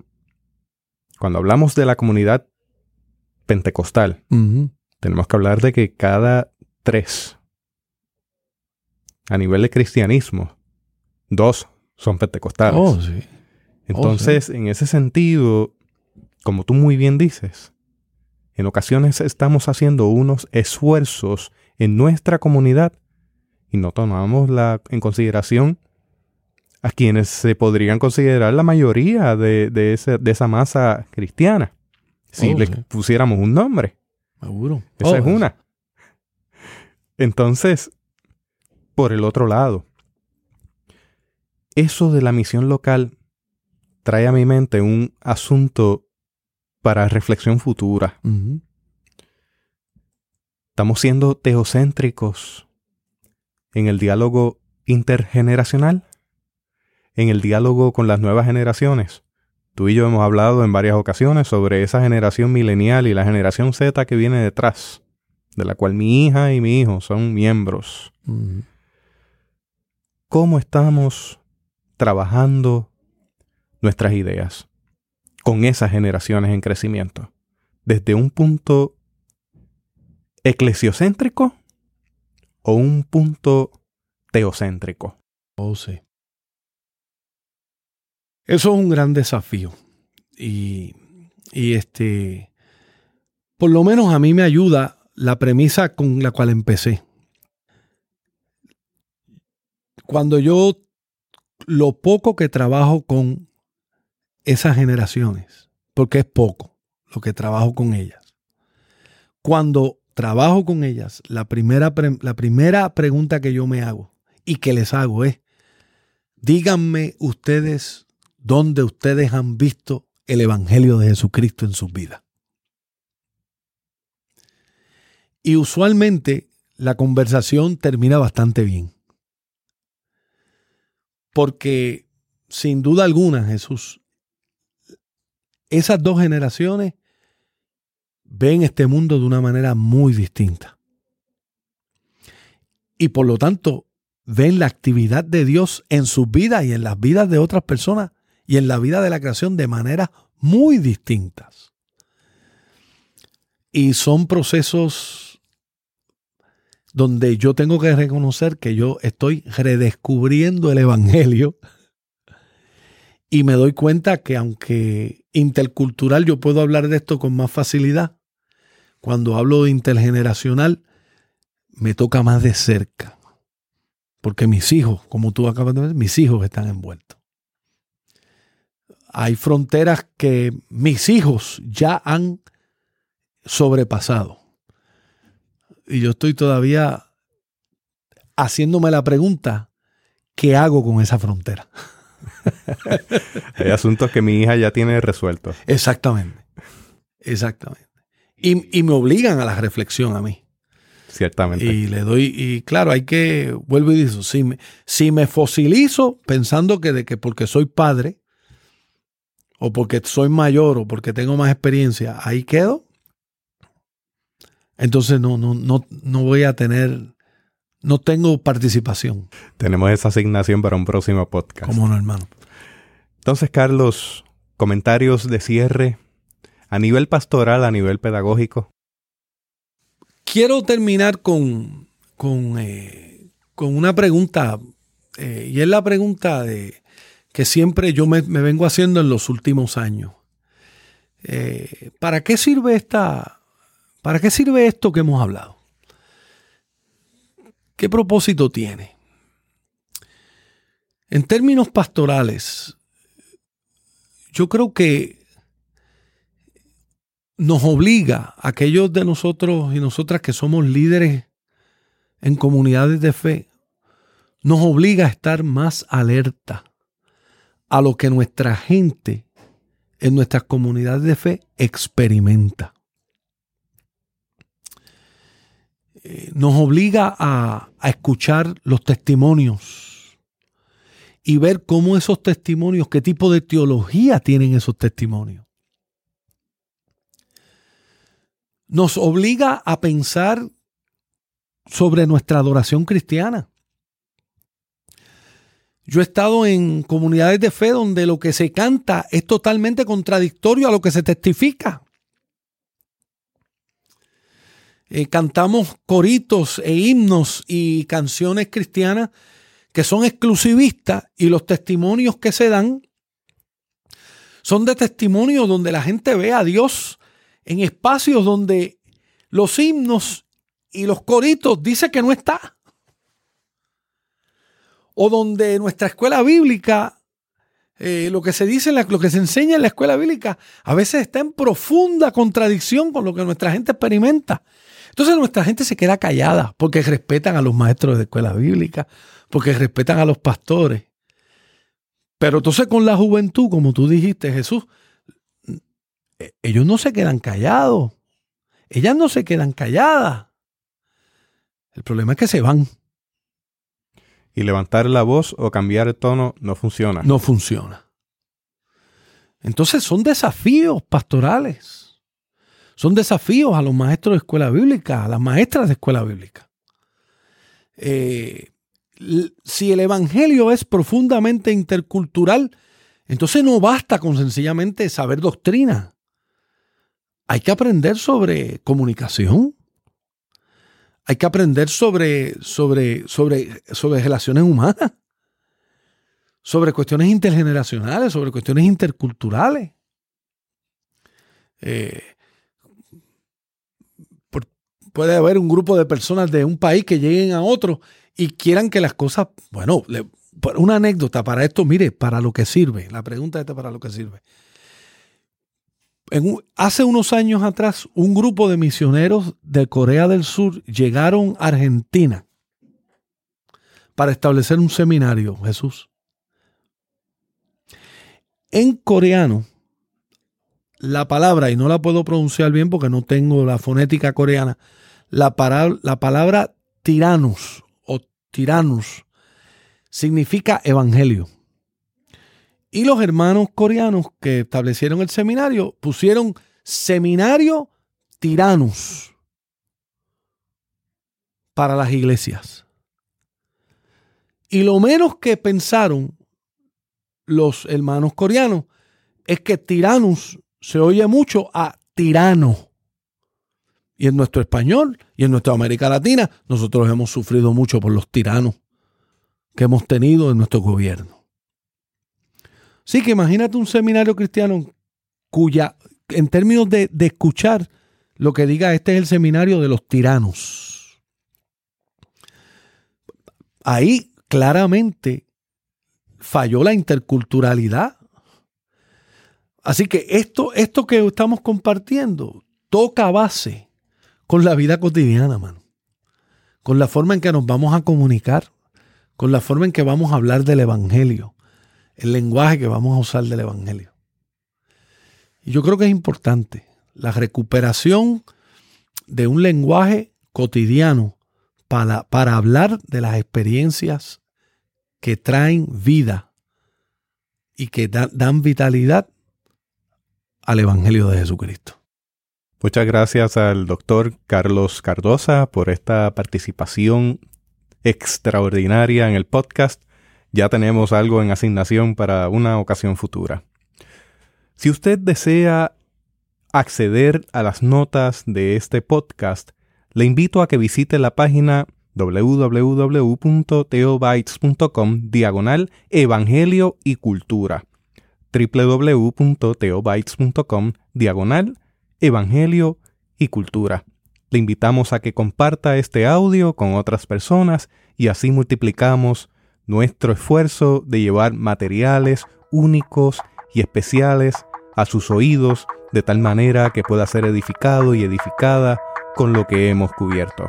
cuando hablamos de la comunidad pentecostal, tenemos que hablar de que cada tres a nivel de cristianismo dos son pentecostales. Oh, sí. Oh, Entonces, en ese sentido, como tú muy bien dices, en ocasiones estamos haciendo unos esfuerzos en nuestra comunidad y no tomamos la, en consideración a quienes se podrían considerar la mayoría de, de, esa masa cristiana. Si oh, le pusiéramos un nombre. Seguro. Esa es una. Entonces, por el otro lado, eso de la misión local trae a mi mente un asunto para reflexión futura. Estamos siendo teocéntricos en el diálogo intergeneracional, en el diálogo con las nuevas generaciones. Tú y yo hemos hablado en varias ocasiones sobre esa generación milenial y la generación Z que viene detrás, de la cual mi hija y mi hijo son miembros. ¿Cómo estamos trabajando nuestras ideas con esas generaciones en crecimiento. Desde un punto eclesiocéntrico o un punto teocéntrico. Oh, sí. Eso es un gran desafío. Y, y este, por lo menos a mí me ayuda la premisa con la cual empecé. Cuando yo lo poco que trabajo con esas generaciones, porque es poco lo que trabajo con ellas. Cuando trabajo con ellas, la primera, la primera pregunta que yo me hago y que les hago es, díganme ustedes dónde ustedes han visto el Evangelio de Jesucristo en sus vidas. Y usualmente la conversación termina bastante bien. Porque sin duda alguna, Jesús, esas dos generaciones ven este mundo de una manera muy distinta. Y por lo tanto, ven la actividad de Dios en sus vidas y en las vidas de otras personas y en la vida de la creación de maneras muy distintas. Y son procesos donde yo tengo que reconocer que yo estoy redescubriendo el Evangelio Y me doy cuenta que aunque intercultural yo puedo hablar de esto con más facilidad, cuando hablo de intergeneracional me toca más de cerca. Porque mis hijos, como tú acabas de ver, mis hijos están envueltos. Hay fronteras que mis hijos ya han sobrepasado. Y yo estoy todavía haciéndome la pregunta, ¿qué hago con esa frontera? *laughs* Hay asuntos que mi hija ya tiene resueltos. Exactamente. Exactamente. Y, y, me obligan a la reflexión a mí. Ciertamente. Y le doy, y claro, hay que, vuelvo y digo, si me, si me fosilizo pensando que de que porque soy padre, o porque soy mayor, o porque tengo más experiencia, ahí quedo, entonces no, no, no, no voy a tener, no tengo participación. Tenemos esa asignación para un próximo podcast. Como no, hermano. Entonces, Carlos, comentarios de cierre a nivel pastoral, a nivel pedagógico. Quiero terminar con, con, eh, con una pregunta, eh, y es la pregunta de, que siempre yo me, vengo haciendo en los últimos años. Eh, ¿Para qué sirve esta, ¿Para qué sirve esto que hemos hablado? ¿Qué propósito tiene? En términos pastorales, yo creo que nos obliga a aquellos de nosotros y nosotras que somos líderes en comunidades de fe, nos obliga a estar más alerta a lo que nuestra gente en nuestras comunidades de fe experimenta. Eh, nos obliga a, a escuchar los testimonios y ver cómo esos testimonios, qué tipo de teología tienen esos testimonios. Nos obliga a pensar sobre nuestra adoración cristiana. Yo he estado en comunidades de fe donde lo que se canta es totalmente contradictorio a lo que se testifica. Eh, cantamos coritos e himnos y canciones cristianas que son exclusivistas y los testimonios que se dan son de testimonios donde la gente ve a Dios en espacios donde los himnos y los coritos dicen que no está. O donde nuestra escuela bíblica, eh, lo que se dice, lo que se enseña en la escuela bíblica, a veces está en profunda contradicción con lo que nuestra gente experimenta. Entonces nuestra gente se queda callada porque respetan a los maestros de escuela bíblica, porque respetan a los pastores. Pero entonces con la juventud, como tú dijiste, Jesús, e, ellos no se quedan callados. Ellas no se quedan calladas. El problema es que se van. Y levantar la voz o cambiar el tono no funciona. No funciona. Entonces son desafíos pastorales. Son desafíos a los maestros de escuela bíblica, a las maestras de escuela bíblica. Eh, si el Evangelio es profundamente intercultural, entonces no basta con sencillamente saber doctrina. Hay que aprender sobre comunicación. Hay que aprender sobre, sobre, sobre, sobre relaciones humanas, sobre cuestiones intergeneracionales, sobre cuestiones interculturales. Eh, puede haber un grupo de personas de un país que lleguen a otro y quieran que las cosas, bueno, una anécdota para esto, mire, para lo que sirve. La pregunta esta para lo que sirve. Hace unos años atrás, un grupo de misioneros de Corea del Sur llegaron a Argentina para establecer un seminario, Jesús. En coreano, la palabra, y no la puedo pronunciar bien porque no tengo la fonética coreana, la, la palabra tiranos o tiranos significa evangelio. Y los hermanos coreanos que establecieron el seminario pusieron seminario tiranos para las iglesias. Y lo menos que pensaron los hermanos coreanos es que tiranos se oye mucho a tirano. Y en nuestro español y en nuestra América Latina, nosotros hemos sufrido mucho por los tiranos que hemos tenido en nuestro gobierno. Sí, que imagínate un seminario cristiano cuya, en términos de, escuchar, lo que diga, este es el seminario de los tiranos. Ahí claramente falló la interculturalidad. Así que esto, esto que estamos compartiendo toca base con la vida cotidiana, mano. Con la forma en que nos vamos a comunicar, con la forma en que vamos a hablar del Evangelio, el lenguaje que vamos a usar del Evangelio. Y yo creo que es importante la recuperación de un lenguaje cotidiano para, para hablar de las experiencias que traen vida y que dan vitalidad al Evangelio de Jesucristo. Muchas gracias al doctor Carlos Cardosa por esta participación extraordinaria en el podcast. Ya tenemos algo en asignación para una ocasión futura. Si usted desea acceder a las notas de este podcast, le invito a que visite la página www.teobytes.com diagonal Evangelio y Cultura www.teobytes.com diagonal Evangelio y Cultura. Le invitamos a que comparta este audio con otras personas y así multiplicamos nuestro esfuerzo de llevar materiales únicos y especiales a sus oídos de tal manera que pueda ser edificado y edificada con lo que hemos cubierto.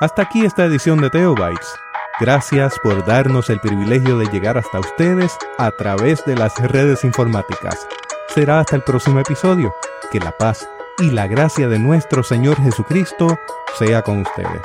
Hasta aquí esta edición de Teobytes. Gracias por darnos el privilegio de llegar hasta ustedes a través de las redes informáticas. Será hasta el próximo episodio. Que la paz y la gracia de nuestro Señor Jesucristo sea con ustedes.